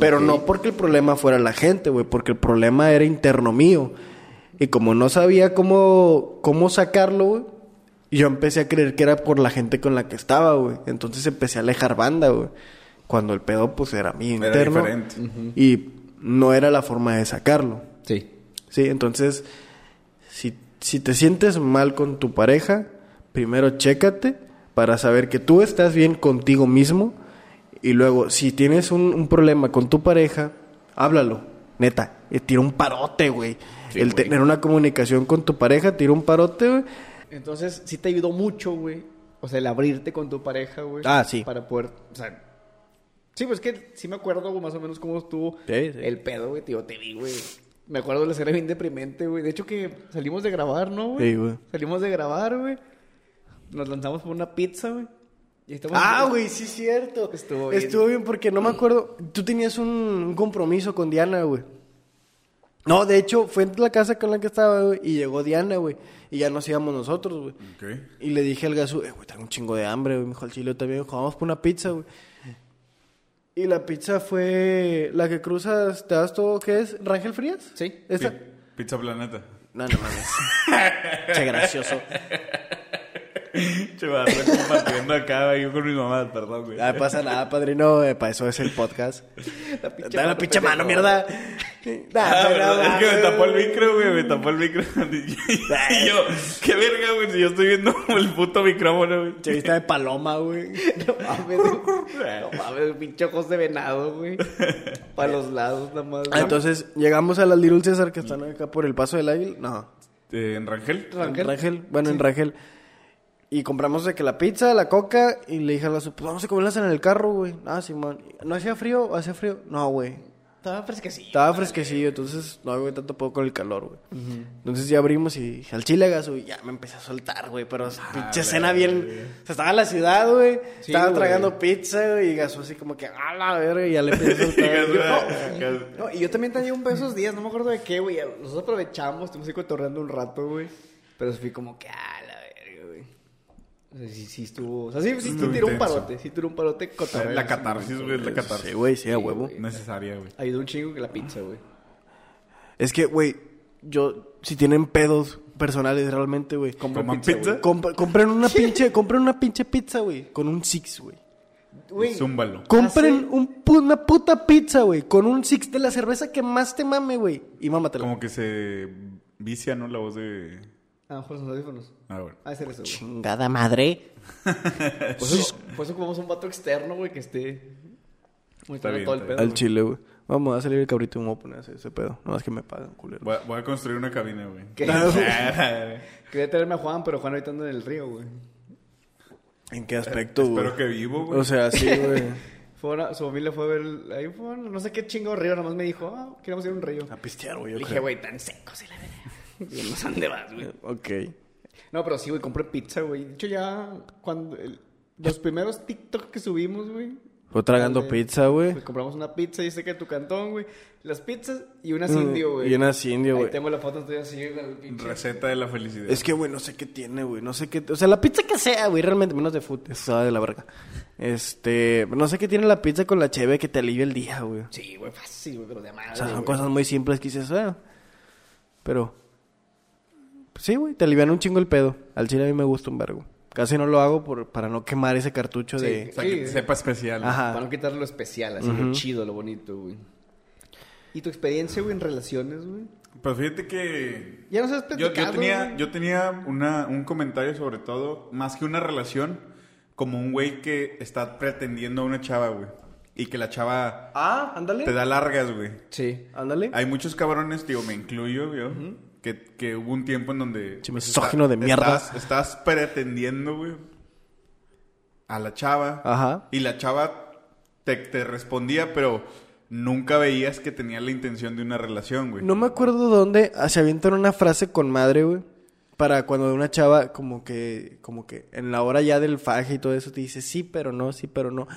Speaker 3: Pero no porque el problema fuera la gente, güey, porque el problema era interno mío. Y como no sabía cómo cómo sacarlo, güey, yo empecé a creer que era por la gente con la que estaba, güey. Entonces empecé a alejar banda, güey. Cuando el pedo pues era mi
Speaker 1: Era
Speaker 3: interno
Speaker 1: diferente.
Speaker 3: y no era la forma de sacarlo.
Speaker 2: Sí.
Speaker 3: Sí, entonces, si, si te sientes mal con tu pareja, primero chécate para saber que tú estás bien contigo mismo. Y luego, si tienes un, un problema con tu pareja, háblalo. Neta, eh, tira un parote, güey.
Speaker 2: Sí,
Speaker 3: El
Speaker 2: güey.
Speaker 3: tener una comunicación con tu pareja, tira un parote, güey.
Speaker 2: Entonces, sí te ayudó mucho, güey. O sea, el abrirte con tu pareja, güey.
Speaker 3: Ah, sí.
Speaker 2: Para poder, o sea... Sí, pues que sí me acuerdo más o menos cómo estuvo
Speaker 3: Sí, sí.
Speaker 2: el pedo, güey. Tío, te vi, güey. Me acuerdo de la escena bien deprimente, güey. De hecho que salimos de grabar, ¿no, güey?
Speaker 3: Sí, güey.
Speaker 2: Salimos de grabar, güey. Nos lanzamos por una pizza, güey. Y estamos-
Speaker 3: Ah, güey, sí es cierto.
Speaker 2: Estuvo bien.
Speaker 3: Estuvo bien porque no me acuerdo. Tú tenías un, un compromiso con Diana, güey. No, de hecho, fue en la casa con la que estaba, güey, y llegó Diana, güey. Y ya nos íbamos nosotros, güey.
Speaker 1: Ok.
Speaker 3: Y le dije al gaso, eh, güey, tengo un chingo de hambre, güey. Me dijo al chile también, dijo, vamos por una pizza, güey. Y la pizza fue la que cruzas, ¿te das todo qué es? ¿Rangel Frías?
Speaker 2: Sí.
Speaker 3: ¿Esta?
Speaker 1: Pi- Pizza Planeta.
Speaker 3: No, no mames. che gracioso.
Speaker 1: Che, va, estoy compartiendo acá yo con mi mamá, perdón, güey.
Speaker 3: No pasa nada, padrino. eh, para eso es el podcast.
Speaker 2: La pinche
Speaker 3: la
Speaker 2: mano,
Speaker 3: pinche mano,
Speaker 2: pendejo. [LAUGHS]
Speaker 1: Ah, ¿verdad? es que me tapó el micro, güey, me tapó el micro. [LAUGHS] y yo, qué verga, güey, si yo estoy viendo el puto micrófono, güey.
Speaker 3: Chavista de paloma, güey. [LAUGHS]
Speaker 2: No mames. No mames, pinche ojos de venado, güey. Para los lados, nada más.
Speaker 3: Ah, entonces, llegamos a las Little César que están acá por el paso del águila. No,
Speaker 1: Eh, ¿En Rangel?
Speaker 2: Rangel.
Speaker 3: en Rangel. Bueno, en Rangel. Y compramos de que la pizza, la coca, y le dije a la pues vamos a comerlas en el carro, güey. Ah, Simón. ¿No hacía frío? ¿Hacía frío? No, güey.
Speaker 2: Estaba fresquecillo.
Speaker 3: Estaba fresquecillo, entonces no hago tanto poco con el calor, güey. Entonces ya abrimos y dije, al chile gas, güey, ya me empecé a soltar, güey. Pero pinche cena bien. O sea, estaba en la ciudad, güey.
Speaker 2: Sí,
Speaker 3: estaba
Speaker 2: güey.
Speaker 3: tragando pizza, güey, y gasó así como que, a la verga, y ya le empecé a [LAUGHS] soltar.
Speaker 1: Gas-
Speaker 2: No, y yo también tenía un beso esos días, no me acuerdo de qué, güey. Nosotros aprovechamos, estuvimos ahí cotorreando un rato, güey. Pero fui como que, ah. O sea, sí, sí estuvo. O sea, sí, sí, sí
Speaker 1: Estuvo
Speaker 2: tiró un parote. Sí tiró un parote.
Speaker 1: La catarsis, güey, la catarsis.
Speaker 3: Sí, güey, sí, a huevo.
Speaker 2: güey.
Speaker 1: Necesaria, güey.
Speaker 2: Ayudó un chingo que la pizza, güey.
Speaker 3: Es que, güey, yo, si tienen pedos personales realmente, güey.
Speaker 1: ¿Coman pizza?
Speaker 3: comp- compren una pinche, compren una pinche pizza, güey, con un six, güey.
Speaker 2: Güey,
Speaker 1: Zúmbalo.
Speaker 3: Compren un pu- una puta pizza, güey, con un six de la cerveza que más te mame, güey. Y mámatela.
Speaker 1: Como que se vicia, ¿no? La voz de...
Speaker 2: a lo mejor son audífonos.
Speaker 1: Ah, bueno.
Speaker 2: Ah, ser eso, güey.
Speaker 3: Chingada madre. [LAUGHS]
Speaker 2: Por eso, por eso ocupamos un vato externo, güey, que esté. Muy
Speaker 1: Está bien,
Speaker 2: todo el
Speaker 1: está
Speaker 2: pedo.
Speaker 3: Al
Speaker 2: güey.
Speaker 3: chile, güey. Vamos a salir el cabrito y me voy a poner ese pedo. No más que me pagan, culero.
Speaker 1: Voy a, voy a construir una cabina, güey.
Speaker 2: ¿Qué? [LAUGHS] Quería traerme a Juan, pero Juan ahorita anda en el río, güey.
Speaker 3: ¿En qué aspecto, güey?
Speaker 1: Espero que vivo, güey.
Speaker 3: O sea, sí, güey. [LAUGHS]
Speaker 2: Fue una- su familia fue a ver. el- Ahí fue, no sé qué chingo río, nomás me dijo, ah, queremos ir a un río.
Speaker 3: A pistear, güey.
Speaker 2: Le dije,
Speaker 3: creo.
Speaker 2: güey, tan secos y la verga. [LAUGHS] Yo no sé dónde vas, güey.
Speaker 3: Ok.
Speaker 2: No, pero sí, güey, compré pizza, güey. De hecho, ya cuando. el- los primeros TikTok que subimos, güey.
Speaker 3: Fue tragando pizza, güey.
Speaker 2: pues, compramos una pizza y sé que tu cantón, güey. Las pizzas y unas indio, güey.
Speaker 3: Mm, Y unas indio,
Speaker 2: Ahí
Speaker 3: güey.
Speaker 2: tengo la foto, estoy así, güey.
Speaker 1: Receta de la felicidad.
Speaker 3: Es que, güey, no sé qué tiene, güey. No sé qué... O sea, la pizza que sea, güey, realmente, menos de food. Eso sabe de la verga. Este... No sé qué tiene la pizza con la cheve que te alivia el día, güey.
Speaker 2: Sí, güey, fácil, güey, pero de madre.
Speaker 3: O sea, son
Speaker 2: güey.
Speaker 3: cosas muy simples que dices, ah. Pero... pues sí, güey, te alivian un chingo el pedo. Al chile a mí me gusta un vergo. Casi no lo hago por, para no quemar ese cartucho
Speaker 2: Sí.
Speaker 3: de...
Speaker 1: O sea, que
Speaker 2: Sí.
Speaker 1: sepa especial.
Speaker 3: Ajá.
Speaker 2: Para no quitar lo especial, así lo chido, lo bonito, güey. ¿Y tu experiencia, güey, en relaciones, güey?
Speaker 1: Pero fíjate que...
Speaker 2: Ya nos has
Speaker 1: Yo, yo
Speaker 2: platicado,
Speaker 1: tenía,
Speaker 2: güey.
Speaker 1: yo tenía una, un comentario sobre todo, más que una relación, como un güey que está pretendiendo a una chava, güey. Y que la chava
Speaker 3: Ah, ándale.
Speaker 1: te da largas, güey.
Speaker 2: Sí.
Speaker 3: Ándale.
Speaker 1: Hay muchos cabrones, digo, me incluyo, yo, que, que hubo un tiempo en donde...
Speaker 3: Che, de mierda.
Speaker 1: Estás, estás pretendiendo, güey, a la chava.
Speaker 3: Ajá.
Speaker 1: Y la chava te, te respondía, pero nunca veías que tenía la intención de una relación, güey.
Speaker 3: No me acuerdo dónde ah, se avientan una frase con madre, güey. Para cuando una chava como que, como que en la hora ya del faje y todo eso te dice sí, pero no, sí, pero no.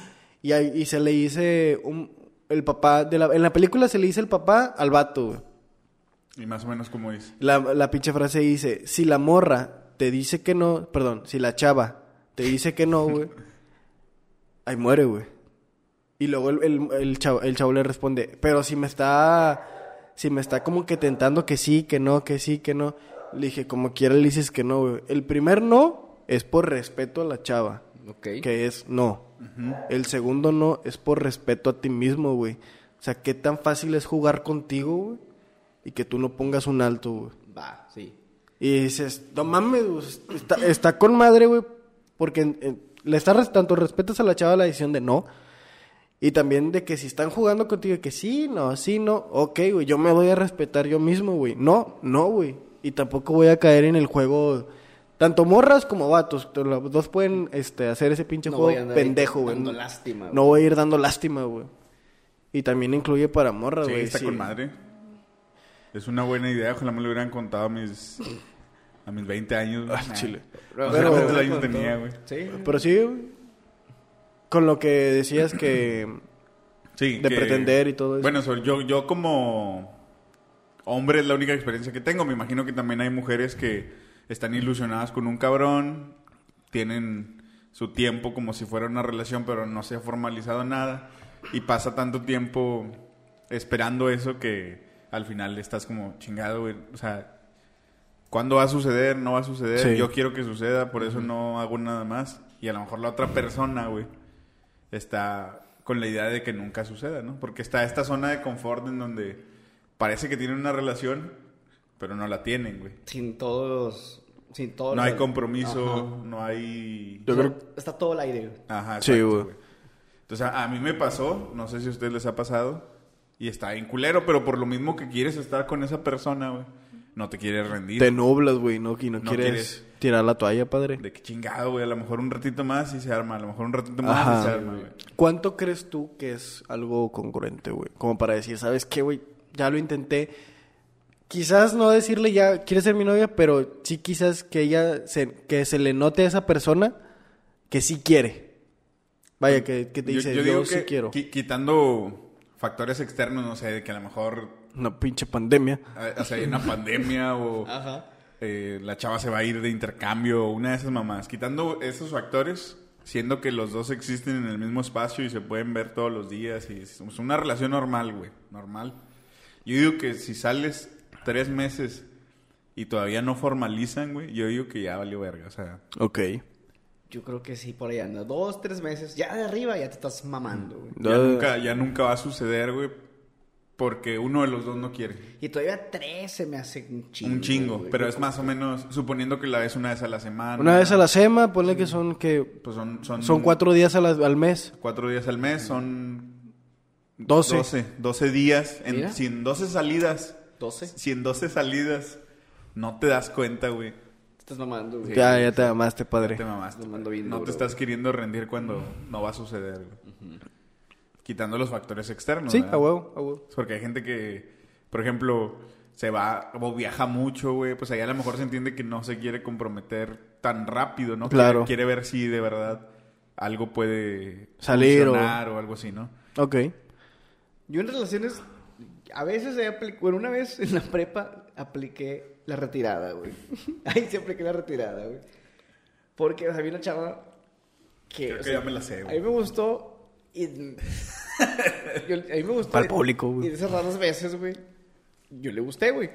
Speaker 3: Y, ahí- y se le dice un, el papá, de la, en la película se le dice el papá al vato, güey.
Speaker 1: Y más o menos como dice.
Speaker 3: La, la pinche frase dice, si la morra te dice que no, perdón, si la chava te dice que no, güey, [LAUGHS] ahí muere, güey. Y luego el, el, el chavo, el chavo le responde, pero si me está, si me está como que tentando que sí, que no, que sí, que no. Le dije, como quiera le dices que no, güey. El primer no es por respeto a la chava,
Speaker 2: Ok.
Speaker 3: que es no. El segundo no es por respeto a ti mismo, güey. O sea, qué tan fácil es jugar contigo, güey. Y que tú no pongas un alto, güey.
Speaker 2: Va, sí.
Speaker 3: Y dices, no mames, güey, está, está con madre, güey. Porque eh, le está res- tanto respetas a la chava la decisión de no. Y también de que si están jugando contigo, que sí, no, sí, no. Ok, güey, yo me voy a respetar yo mismo, güey. No, no, güey. Y tampoco voy a caer en el juego. Tanto morras como vatos. Los dos pueden este, hacer ese pinche
Speaker 2: No voy a
Speaker 3: juego
Speaker 2: andar ahí
Speaker 3: pendejo, güey.
Speaker 2: dando lástima, güey.
Speaker 3: No voy a ir dando lástima, güey. Y también incluye para morras,
Speaker 1: Sí,
Speaker 3: güey.
Speaker 1: está
Speaker 3: sí.
Speaker 1: con madre. Es una buena idea. Ojalá me lo hubieran contado a mis, a mis 20 años. güey.
Speaker 3: Ah, chile.
Speaker 1: No sé
Speaker 3: Pero-
Speaker 1: cuántos años tenía, güey.
Speaker 2: Sí.
Speaker 3: Pero sí. Con lo que decías que...
Speaker 1: Sí,
Speaker 3: De pretender y todo eso.
Speaker 1: Bueno, so- yo, yo como hombre es la única experiencia que tengo. Me imagino que también hay mujeres que están ilusionadas con un cabrón, tienen su tiempo como si fuera una relación, pero no se ha formalizado nada. Y pasa tanto tiempo esperando eso que al final estás como chingado, güey. O sea, ¿cuándo va a suceder? ¿No va a suceder?
Speaker 3: Sí.
Speaker 1: Yo quiero que suceda, por eso no hago nada más. Y a lo mejor la otra persona, güey, está con la idea de que nunca suceda, ¿no? Porque está esta zona de confort en donde parece que tienen una relación, pero no la tienen, güey.
Speaker 2: Sin todos... Sin todos...
Speaker 1: No hay compromiso,
Speaker 2: Ajá.
Speaker 1: no hay...
Speaker 3: Yo creo
Speaker 2: Está todo el aire, güey.
Speaker 1: Ajá,
Speaker 3: Sí, güey.
Speaker 1: Entonces, a, a mí me pasó, no sé si a ustedes les ha pasado, y está en culero, pero por lo mismo que quieres estar con esa persona, güey, no te quieres rendir.
Speaker 3: Te nublas, güey, ¿no? Y no,
Speaker 1: No
Speaker 3: quieres,
Speaker 1: quieres.
Speaker 3: tirar la toalla, padre.
Speaker 1: De que chingado, güey, a lo mejor un ratito más y se arma, a lo mejor un ratito más y se arma, güey.
Speaker 3: ¿Cuánto crees tú que es algo congruente, güey? Como para decir, ¿sabes qué, güey? Ya lo intenté. Quizás no decirle ya, ¿quieres ser mi novia? Pero sí quizás que ella, se, que se le note a esa persona que sí quiere. Vaya, que, que te dice, yo, sí
Speaker 1: que
Speaker 3: quiero.
Speaker 1: qui- quitando factores externos, no sé, de que a lo mejor
Speaker 3: Una pinche pandemia.
Speaker 1: eh, o sea, hay una pandemia o [LAUGHS]
Speaker 2: Ajá.
Speaker 1: eh, la chava se va a ir de intercambio o una de esas mamás. Quitando esos factores, siendo que los dos existen en el mismo espacio y se pueden ver todos los días y es una relación normal, güey, normal. Yo digo que si sales tres meses y todavía no formalizan, güey, yo digo que ya valió verga, o sea...
Speaker 3: Ok.
Speaker 2: Yo creo que sí, por ahí anda. Dos, tres meses. Ya de arriba ya te estás mamando, güey.
Speaker 1: Ya nunca, ya nunca va a suceder, güey, porque uno de los dos no quiere.
Speaker 2: Y todavía tres se me hace un chingo.
Speaker 1: un chingo,
Speaker 2: güey.
Speaker 1: pero es más o menos, suponiendo que la ves una vez a la semana.
Speaker 3: Una vez a la semana, ponle que son que
Speaker 1: Pues son, son,
Speaker 3: son cuatro días a la- al mes.
Speaker 1: cuatro días al mes, son
Speaker 3: Doce.
Speaker 1: 12, 12 días, en, si en 12 salidas,
Speaker 2: Doce.
Speaker 1: si en 12 salidas no te das cuenta, güey,
Speaker 2: estás mamando, güey.
Speaker 3: Ya, ya te amaste, padre.
Speaker 1: te mamaste.
Speaker 2: Lo mando bien
Speaker 1: no
Speaker 2: duro,
Speaker 1: te estás queriendo rendir cuando no va a suceder, güey. Quitando los factores externos.
Speaker 3: Sí,
Speaker 1: ¿verdad?
Speaker 3: a huevo, a huevo.
Speaker 1: Porque hay gente que, por ejemplo, se va o viaja mucho, güey. Pues ahí a lo mejor se entiende que no se quiere comprometer tan rápido, ¿no?
Speaker 3: Claro.
Speaker 1: Quiere, quiere ver si de verdad algo puede
Speaker 3: Salir o-
Speaker 1: funcionar o... algo así, ¿no?
Speaker 3: Ok.
Speaker 2: Yo en relaciones, a veces he aplicado, bueno, una vez en la prepa apliqué la retirada, güey. [LAUGHS] Ahí sí apliqué la retirada, güey. Porque había una chava que...
Speaker 1: Creo que
Speaker 2: sea,
Speaker 1: ya me la sé,
Speaker 2: A
Speaker 1: güey.
Speaker 2: mí me gustó y... [LAUGHS] yo- a mí me gustó.
Speaker 3: Pa'l público, güey.
Speaker 2: Y de esas raras veces, güey, yo le gusté, güey.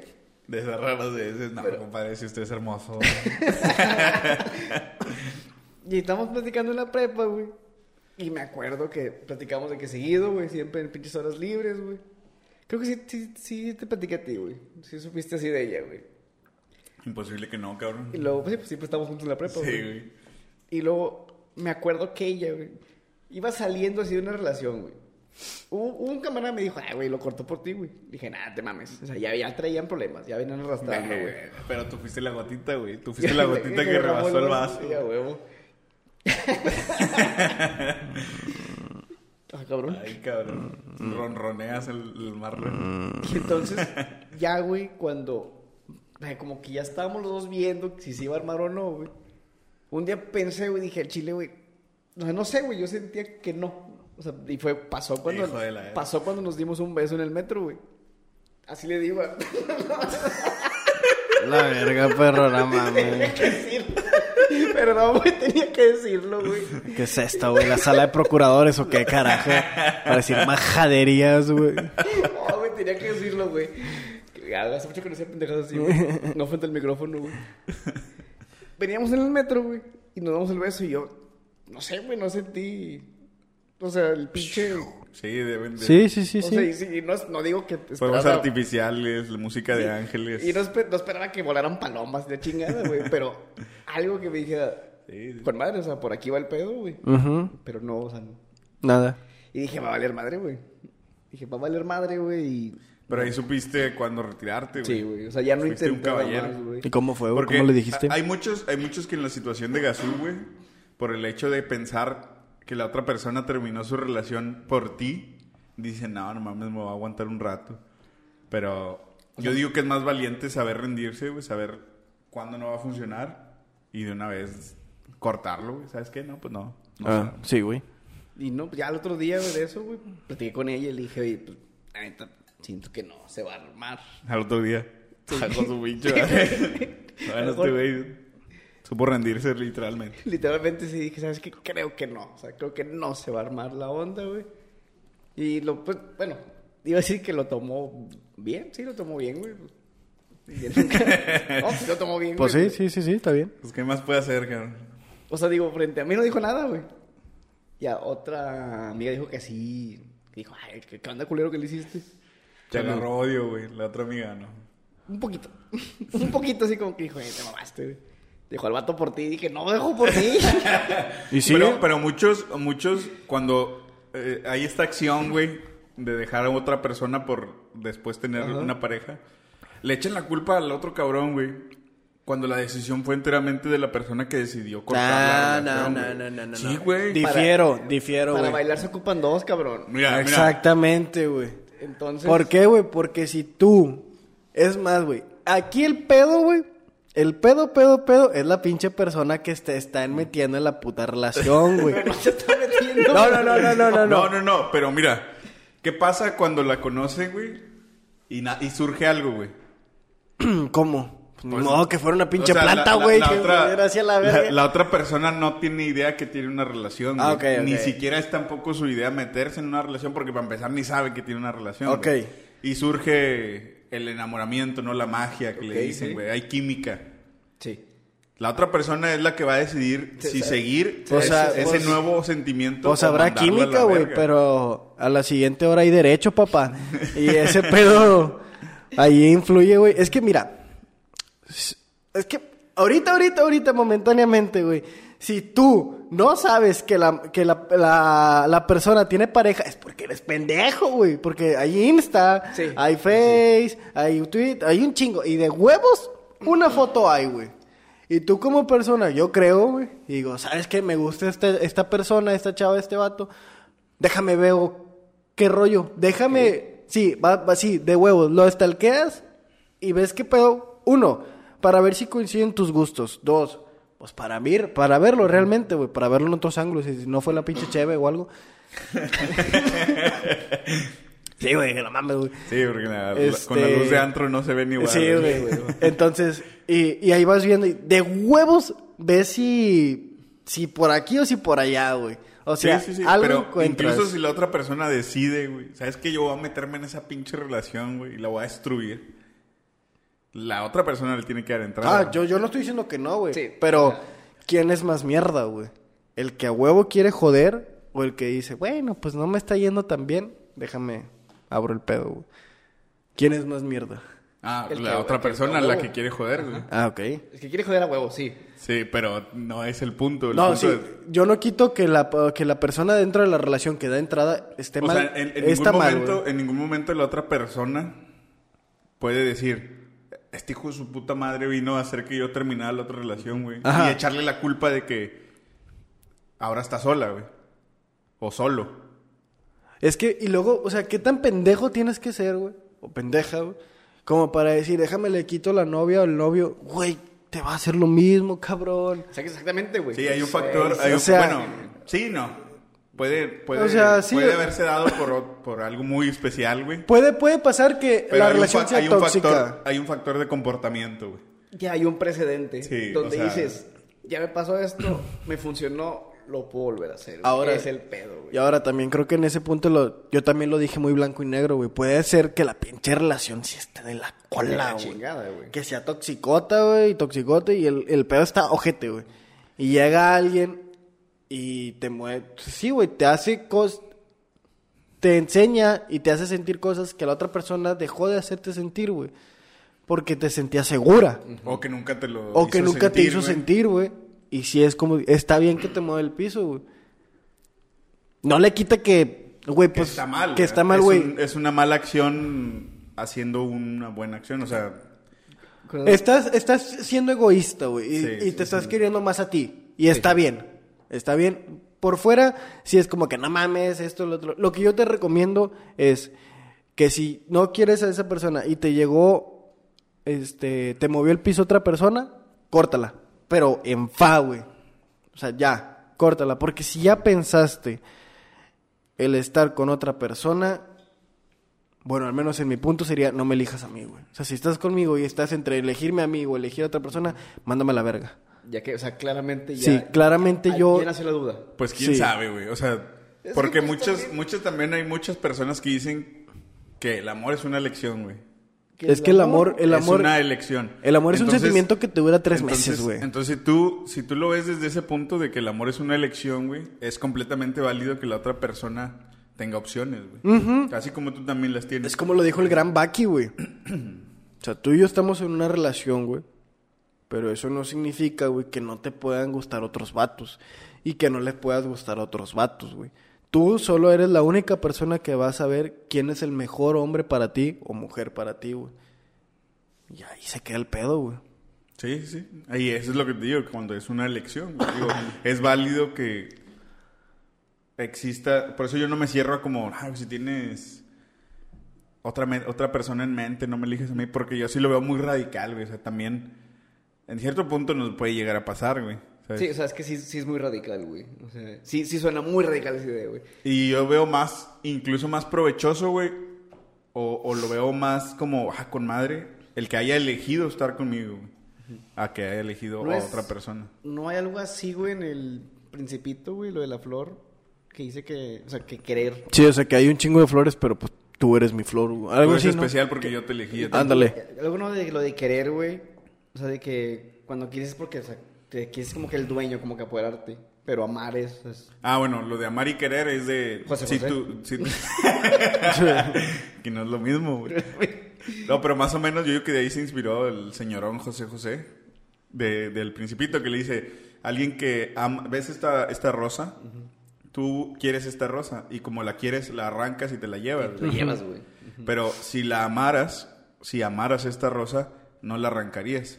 Speaker 1: De esas raras veces, no, compadre, si usted es hermoso. [LAUGHS]
Speaker 2: Y estábamos platicando en la prepa, güey. Y me acuerdo que platicamos de que seguido, güey, siempre en pinches horas libres, güey. Creo que sí, sí, sí te platiqué a ti, güey. Sí supiste así de ella, güey.
Speaker 1: Imposible que no, cabrón.
Speaker 2: Y luego, pues, sí, pues siempre estamos juntos en la prepa,
Speaker 1: Sí,
Speaker 2: güey.
Speaker 1: güey.
Speaker 2: Y luego me acuerdo que ella, güey, iba saliendo así de una relación, güey. Un camarada me dijo, ah, güey, lo cortó por ti, güey. Dije, nada, te mames. O sea, ya, ya traían problemas, ya venían arrastrando, güey.
Speaker 1: Pero tú fuiste la gotita, güey. Tú fuiste la gotita que [LAUGHS] rebasó el vaso.
Speaker 2: Sí, a huevo. [LAUGHS] ah, cabrón.
Speaker 1: Ay, cabrón. Ronroneas el, el marro.
Speaker 2: Y entonces, ya, güey, cuando eh, como que ya estábamos los dos viendo si se iba a armar o no, güey. Un día pensé, güey, dije, al chile, güey. No, no sé, güey, yo sentía que no. O sea, y fue, pasó cuando,
Speaker 1: Hijo de la-
Speaker 2: pasó cuando nos dimos un beso en el metro, güey. Así le digo, [LAUGHS]
Speaker 3: La verga, perro, no [LAUGHS]
Speaker 2: tenía
Speaker 3: mames.
Speaker 2: que decirlo. Pero no, güey, [LAUGHS] tenía que decirlo, güey.
Speaker 3: ¿Qué es esto, güey? ¿La sala de procuradores o qué carajo? Para decir majaderías, güey.
Speaker 2: No, güey, tenía que decirlo, güey. Que Hace mucho que no hacía pendejadas así, güey. No frente al micrófono, güey. Veníamos en el metro, güey. Y nos damos el beso y yo... No sé, güey, no sentí... O sea, el pinche...
Speaker 1: Sí, deben de...
Speaker 3: Sí, sí, sí,
Speaker 2: o sea, y,
Speaker 3: sí.
Speaker 2: y no, no digo que...
Speaker 1: Fuegos artificiales, la música de ángeles.
Speaker 2: Y no, esper- no esperaba que volaran palomas de chingada, güey. Pero algo que me dijera...
Speaker 1: Sí, sí.
Speaker 2: Con madre, o sea, por aquí va el pedo, güey. Pero no, o sea... no.
Speaker 3: Nada.
Speaker 2: Y dije, va a valer madre, güey. Dije, va a valer madre, güey. Y...
Speaker 1: Pero ahí supiste cuándo retirarte, güey.
Speaker 2: Sí, güey. O sea, ya no
Speaker 1: Fuiste un caballero.
Speaker 2: más, güey.
Speaker 3: ¿Y cómo fue, güey? ¿Cómo le dijiste?
Speaker 1: Hay muchos, hay muchos que en la situación de Gazú, güey, por el hecho de pensar que la otra persona terminó su relación por ti, dicen, no, no mames, me voy a aguantar un rato. Pero yo digo que es más valiente saber rendirse, güey, saber cuándo no va a funcionar y de una vez cortarlo, güey. ¿Sabes qué? No, pues no. no
Speaker 3: Ah, sí, güey.
Speaker 2: Y no, ya el otro día güey, de eso, güey, platiqué con ella y le dije, oye, pues, la neta, siento que no se va a armar.
Speaker 1: Al otro día. Con [LAUGHS] su bicho. [LAUGHS] bueno, este güey supo rendirse literalmente. [LAUGHS]
Speaker 2: Literalmente sí dije, ¿sabes qué? Creo que no. O sea, creo que no se va a armar la onda, güey. Y lo, pues, bueno, iba a decir que lo tomó bien, sí, lo tomó bien, güey. [LAUGHS] No, sí lo tomó bien,
Speaker 3: Pues
Speaker 2: güey.
Speaker 3: sí, sí, sí, sí, está bien.
Speaker 1: Pues, ¿qué más puede hacer, cabrón?
Speaker 2: O sea, digo, frente a mí no dijo nada, güey. Y a otra amiga dijo que sí. dijo, ay, ¿qué, qué onda culero que le hiciste?
Speaker 1: Te agarró odio, güey. La otra amiga, ¿no?
Speaker 2: Un poquito. [LAUGHS] un poquito así como que dijo, eh, te mamaste, güey. Dijo al vato por ti. Y dije, no, dejo por ti. [LAUGHS]
Speaker 3: Y sí,
Speaker 1: Pero, pero muchos, muchos, cuando eh, hay esta acción, güey, de dejar a otra persona por después tener una pareja, le echan la culpa al otro cabrón, güey. Cuando la decisión fue enteramente de la persona que decidió cortar
Speaker 3: Ah,
Speaker 1: la
Speaker 3: no,
Speaker 1: relación,
Speaker 3: no, no, no, no.
Speaker 1: Sí, güey.
Speaker 3: Difiero, difiero,
Speaker 2: Para bailar se ocupan dos, cabrón.
Speaker 1: Mira.
Speaker 3: Exactamente, güey.
Speaker 2: Entonces.
Speaker 3: ¿Por qué, güey? Porque si tú... Es más, güey. Aquí el pedo, güey. El pedo, pedo, pedo es la pinche persona que te está metiendo en la puta relación, güey. [LAUGHS]
Speaker 2: No.
Speaker 3: No, no, no, no, no, no,
Speaker 1: No,
Speaker 3: no.
Speaker 1: no, no, pero mira, ¿qué pasa cuando la conoce, güey? Y, y surge algo, güey. [CLEARS THROAT]
Speaker 3: ¿Cómo? Pues, ni
Speaker 1: Pues,
Speaker 3: que fuera una pinche
Speaker 1: O sea,
Speaker 3: planta,
Speaker 1: la- la-
Speaker 3: güey.
Speaker 1: la
Speaker 3: que
Speaker 1: otra-
Speaker 3: fuera hacia la verga.
Speaker 1: la- la otra persona no tiene idea que tiene una relación.
Speaker 3: Ah,
Speaker 1: güey.
Speaker 3: ok, ok.
Speaker 1: Ni siquiera es tampoco su idea meterse en una relación porque para empezar ni sabe que tiene una relación.
Speaker 3: Ok.
Speaker 1: Y surge el enamoramiento, no la magia que le dicen,
Speaker 2: sí.
Speaker 1: güey. Hay química.
Speaker 2: Sí.
Speaker 1: La otra persona es la que va a decidir
Speaker 2: Sí,
Speaker 1: si seguir
Speaker 3: O
Speaker 1: ese,
Speaker 3: sea,
Speaker 1: ese
Speaker 3: pues-
Speaker 1: nuevo sentimiento.
Speaker 3: Pues
Speaker 1: o
Speaker 3: habrá química, güey, pero a la siguiente hora hay derecho, papá. Y ese pedo ahí influye, güey. Es que mira, es que ahorita, ahorita, ahorita, momentáneamente, güey. Si tú no sabes que la, que la, la, la persona tiene pareja, es porque eres pendejo, güey. Porque hay Insta,
Speaker 2: Sí.
Speaker 3: hay Face, hay Twitter, hay un chingo. Y de huevos, una foto hay, güey. Y tú como persona, yo creo, güey, digo, ¿sabes qué? Me gusta este, esta persona, esta chava, este vato. Déjame veo qué rollo. Déjame, sí, va, va sí, de huevos. Lo estalqueas y ves qué pedo. Uno, para ver si coinciden tus gustos. Dos, pues para ver, para verlo realmente, güey, para verlo en otros ángulos. Y si no fue la pinche cheve o algo. [LAUGHS] sí, güey, que no mames, güey.
Speaker 1: Sí, porque la-
Speaker 3: Este-
Speaker 1: con la luz de antro no se ven igual.
Speaker 3: Sí, güey. Entonces, y, y ahí vas viendo, y de huevos ves si, si por aquí o si por allá, güey. O sea,
Speaker 1: sí, sí, sí.
Speaker 3: algo
Speaker 1: Pero
Speaker 3: encuentras.
Speaker 1: incluso si la otra persona decide, güey, sabes que yo voy a meterme en esa pinche relación, güey, y la voy a destruir. La otra persona le tiene que dar entrada.
Speaker 3: Ah, yo, yo no estoy diciendo que no, güey.
Speaker 2: Sí.
Speaker 3: Pero, ¿quién es más mierda, güey? ¿El que a huevo quiere joder o el que dice, bueno, pues no me está yendo tan bien, déjame, abro el pedo, güey? ¿Quién es más mierda?
Speaker 1: Ah,
Speaker 2: El
Speaker 1: la
Speaker 2: que-
Speaker 1: otra
Speaker 2: el que-
Speaker 1: persona la que quiere joder, güey.
Speaker 3: Ah, ok.
Speaker 2: Es que quiere joder a huevo, sí.
Speaker 1: Sí, pero no es el punto. El
Speaker 3: No,
Speaker 1: punto
Speaker 3: sí,
Speaker 1: es-
Speaker 3: yo no quito que la, que la persona dentro de la relación que da entrada esté
Speaker 1: o
Speaker 3: mal.
Speaker 1: sea, en, en
Speaker 3: está
Speaker 1: ningún
Speaker 3: mal,
Speaker 1: momento,
Speaker 3: güey.
Speaker 1: en ningún momento la otra persona puede decir, este hijo de su puta madre vino a hacer que yo terminara la otra relación, güey.
Speaker 3: Ajá.
Speaker 1: Y echarle la culpa de que ahora está sola, güey. O solo.
Speaker 3: Es que, y luego, o sea, ¿qué tan pendejo tienes que ser, güey? O pendeja, güey. Como para decir, déjame le quito la novia o el novio. Güey, te va a hacer lo mismo, cabrón.
Speaker 2: O sea, que exactamente, güey.
Speaker 1: Sí, hay un factor.
Speaker 2: sí.
Speaker 1: hay
Speaker 3: o
Speaker 1: un-
Speaker 3: sea-
Speaker 1: bueno, sí, no. Puede, puede,
Speaker 3: O sea, sí.
Speaker 1: puede haberse dado por, por algo muy especial, güey.
Speaker 3: Puede, puede pasar que
Speaker 1: Pero
Speaker 3: la relación sea
Speaker 1: hay un
Speaker 3: tóxica.
Speaker 1: Factor, hay un factor de comportamiento, güey.
Speaker 2: Ya hay un precedente
Speaker 1: Sí,
Speaker 2: donde
Speaker 1: o sea-
Speaker 2: dices, ya me pasó esto, me funcionó, lo puedo volver a hacer.
Speaker 3: Ahora-
Speaker 2: es el pedo, güey.
Speaker 3: Y ahora también creo que en ese punto lo, yo también lo dije muy blanco y negro, güey. Puede ser que la pinche relación sí esté de la
Speaker 2: De
Speaker 3: cola,
Speaker 2: la
Speaker 3: güey.
Speaker 2: chingada, güey.
Speaker 3: Que sea toxicota, güey, y toxicote, y el, el pedo está ojete, güey. Y llega alguien y te mueve. Sí, güey, te hace cosas. Te enseña y te hace sentir cosas que la otra persona dejó de hacerte sentir, güey. Porque te sentía segura.
Speaker 1: O que nunca te lo
Speaker 3: O que
Speaker 1: hizo
Speaker 3: nunca te
Speaker 1: sentir,
Speaker 3: hizo
Speaker 1: güey.
Speaker 3: sentir, güey. Y si es como, está bien que te mueva el piso, güey. No le quita que, güey,
Speaker 1: Que
Speaker 3: pues.
Speaker 1: está mal.
Speaker 3: Que
Speaker 1: güey.
Speaker 3: está mal,
Speaker 1: Es
Speaker 3: güey.
Speaker 1: un- Es, una mala acción haciendo una buena acción. O sea,
Speaker 3: Estás, estás siendo egoísta, güey. Y,
Speaker 1: Sí,
Speaker 3: y
Speaker 1: sí,
Speaker 3: te estás
Speaker 1: sí.
Speaker 3: queriendo más a ti. Y está bien. Está bien. Por fuera, si es como que no mames, esto, lo otro. Lo que yo te recomiendo es que si no quieres a esa persona y te llegó, este, te movió el piso otra persona, córtala. Pero en fa, güey. O sea, ya, córtala. Porque si ya pensaste el estar con otra persona, bueno, al menos en mi punto sería, no me elijas a mí, güey. O sea, si estás conmigo y estás entre elegirme a mí o elegir a otra persona, mándame a la verga.
Speaker 2: Ya que, o sea, claramente ya...
Speaker 3: Sí, claramente yo-
Speaker 2: ¿Quién hace la duda?
Speaker 1: pues quién
Speaker 3: Sí.
Speaker 1: sabe, güey. O sea,
Speaker 2: Es
Speaker 1: porque
Speaker 2: que, pues,
Speaker 1: muchas,
Speaker 2: también-
Speaker 1: muchas también hay muchas personas que dicen que el amor es una elección, güey.
Speaker 3: Es que el amor, el amor,
Speaker 1: es una elección.
Speaker 3: el amor es un sentimiento que te dura tres
Speaker 1: entonces-
Speaker 3: meses, güey.
Speaker 1: Entonces tú, si tú lo ves desde ese punto de que el amor es una elección, güey, es completamente válido que la otra persona tenga opciones, güey. Así como tú también las tienes.
Speaker 3: Es como lo dijo el gran Baki, güey. [CLEARS THROAT] o sea, tú y yo estamos en una relación, güey. Pero eso no significa, güey, que no te puedan gustar otros vatos. Y que no les puedas gustar a otros vatos, güey. Tú solo eres la única persona que va a saber quién es el mejor hombre para ti o mujer para ti, güey. Y ahí se queda el pedo, güey.
Speaker 1: Sí, sí. Ahí eso es lo que te digo, cuando es una elección. güey. Digo, es válido que exista. Por eso yo no me cierro como, ah, si tienes otra, otra persona en mente, no me eliges a mí, porque yo sí lo veo muy radical, güey. O sea, también en cierto punto nos puede llegar a pasar, güey. ¿sabes?
Speaker 2: Sí, o sea, es que sí, sí es muy radical, güey. O sea, sí, sí suena muy radical esa idea, güey.
Speaker 1: Y yo veo más, incluso más provechoso, güey. O, o lo veo más como, ah, con madre, el que haya elegido estar conmigo, güey. A que haya elegido
Speaker 2: No
Speaker 1: a
Speaker 2: es-
Speaker 1: otra persona.
Speaker 2: No hay algo así, güey, en el Principito, güey, lo de la flor, que dice que, o sea, que querer.
Speaker 3: Sí, o sea, que hay un chingo de flores, pero pues tú eres mi flor, güey. Algo
Speaker 1: Tú eres
Speaker 3: así, ¿no?
Speaker 1: especial porque yo te elegí.
Speaker 3: Ándale.
Speaker 2: Algo no de lo de querer, güey. O sea, de que cuando quieres es porque, o sea, te quieres como que el dueño, como que apoderarte. Pero amar es, es-
Speaker 1: Ah, bueno, lo de amar y querer es de...
Speaker 2: José
Speaker 1: si
Speaker 2: José.
Speaker 1: tú- si- [LAUGHS] que no es lo mismo, güey. [LAUGHS] No, pero más o menos yo creo que de ahí se inspiró el señorón José José. De, del principito que le dice... Alguien que ama... ¿Ves esta, esta rosa? Tú quieres esta rosa. Y como la quieres, la arrancas y te la llevas.
Speaker 2: Lo
Speaker 1: güey.
Speaker 2: llevas, güey.
Speaker 1: Pero si la amaras... Si amaras esta rosa, no la arrancarías.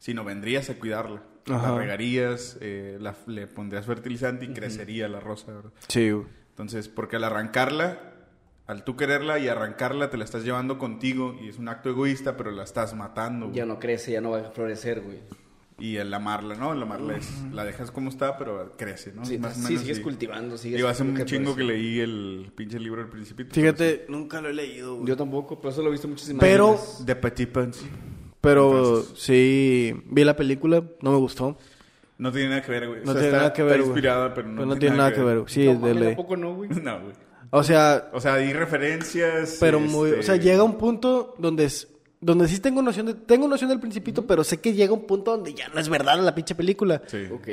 Speaker 1: Sino vendrías a cuidarla.
Speaker 3: Ajá.
Speaker 1: La regarías, eh, la- le pondrías fertilizante y crecería la rosa, ¿verdad?
Speaker 3: Sí, güey.
Speaker 1: Entonces, porque al arrancarla, al tú quererla y arrancarla, te la estás llevando contigo y es un acto egoísta, pero la estás matando. güey.
Speaker 2: Ya no crece, ya no va a florecer, güey.
Speaker 1: Y el amarla, ¿no? El amarla es, la dejas como está, pero crece, ¿no?
Speaker 2: Sí,
Speaker 1: Más o
Speaker 2: sí,
Speaker 1: menos
Speaker 2: sigues
Speaker 1: sí.
Speaker 2: cultivando, sigues...
Speaker 1: Digo, hace un
Speaker 2: que
Speaker 1: chingo que leí el pinche libro del Principito.
Speaker 3: Fíjate, nunca lo he leído, güey.
Speaker 2: Yo tampoco, pero eso lo he visto muchas
Speaker 3: Pero-
Speaker 2: imágenes.
Speaker 1: De Petit Prince.
Speaker 3: Pero
Speaker 1: Entonces-
Speaker 3: sí, vi la película, no me gustó.
Speaker 1: No tiene nada que ver, güey.
Speaker 3: No
Speaker 1: O sea,
Speaker 3: tiene
Speaker 1: está-
Speaker 3: nada que ver,
Speaker 1: Está
Speaker 3: güey.
Speaker 1: inspirada, pero no,
Speaker 3: Pero no tiene nada que ver, güey. Sí,
Speaker 2: No,
Speaker 3: de
Speaker 2: mames,
Speaker 3: ley.
Speaker 2: tampoco no, güey. [LAUGHS]
Speaker 1: No, güey.
Speaker 3: O sea,
Speaker 1: O sea, hay referencias.
Speaker 3: pero muy,
Speaker 1: este,
Speaker 3: o sea, llega un punto donde es, donde sí tengo noción de, tengo noción del principito, pero sé que llega un punto donde ya no es verdad la pinche película.
Speaker 1: Sí.
Speaker 2: Ok.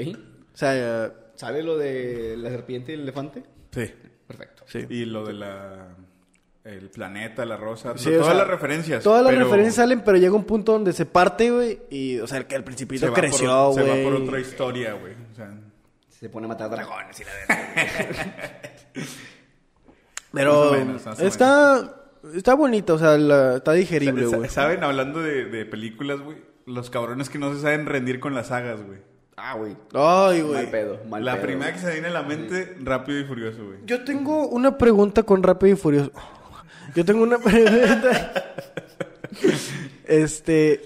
Speaker 3: O sea,
Speaker 2: ¿Sabe lo de la serpiente y el elefante?
Speaker 1: Sí.
Speaker 2: Perfecto.
Speaker 3: sí.
Speaker 1: Y lo de la... El planeta, la rosa.
Speaker 3: Sí,
Speaker 1: todas
Speaker 3: o sea,
Speaker 1: las referencias.
Speaker 3: Todas las
Speaker 1: pero
Speaker 3: referencias salen, pero llega un punto donde se parte, güey, y, o sea, que el principito
Speaker 1: se
Speaker 3: creció,
Speaker 1: Se va
Speaker 3: güey.
Speaker 1: por otra historia, güey. O sea...
Speaker 2: Se pone a matar dragones y la verdad. [LAUGHS]
Speaker 3: Pero
Speaker 1: menos,
Speaker 3: está, está bonito, o sea, la- está digerible, güey.
Speaker 1: ¿Saben? Hablando de, de películas, güey. Los cabrones que no se saben rendir con las sagas, güey.
Speaker 2: ah, güey.
Speaker 3: Ay, güey.
Speaker 2: Mal pedo, mal
Speaker 1: La
Speaker 2: pedo.
Speaker 1: primera que se viene a la mente, Rápido y Furioso, güey.
Speaker 3: Yo tengo una pregunta con Rápido y Furioso. Yo tengo una [LAUGHS] pregunta. este.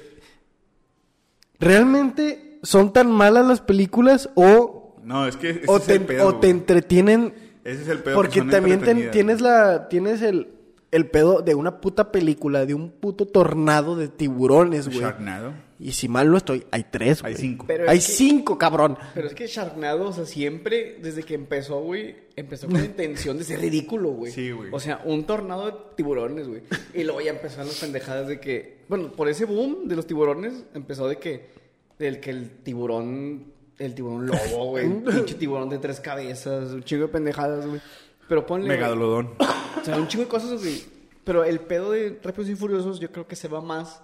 Speaker 3: ¿Realmente son tan malas las películas o,
Speaker 1: No, es que ese
Speaker 3: o,
Speaker 1: es
Speaker 3: te,
Speaker 1: el pedo,
Speaker 3: o te entretienen?
Speaker 1: Ese es el pedo. que
Speaker 3: Porque también ten- tienes la tienes el, el pedo de una puta película, de un puto tornado de tiburones, güey.
Speaker 1: Sharknado.
Speaker 3: Y si mal no estoy, hay tres,
Speaker 1: Hay
Speaker 3: güey.
Speaker 1: cinco.
Speaker 2: Pero
Speaker 3: Hay
Speaker 2: es que-
Speaker 3: cinco, cabrón.
Speaker 2: Pero es que Sharknado, o sea, siempre, desde que empezó, güey, empezó con la intención de ser ridículo, güey.
Speaker 1: Sí, güey.
Speaker 2: O sea, un tornado de tiburones, güey. Y luego ya empezaron las pendejadas de que, bueno, por ese boom de los tiburones, empezó de que, del que el tiburón, el tiburón lobo, güey, un [LAUGHS] pinche tiburón de tres cabezas, un chingo de pendejadas, güey. Pero ponle...
Speaker 1: Megalodón. [COUGHS]
Speaker 2: o sea, un chingo de cosas, güey. Pero el pedo de Rápidos y Furiosos yo creo que se va más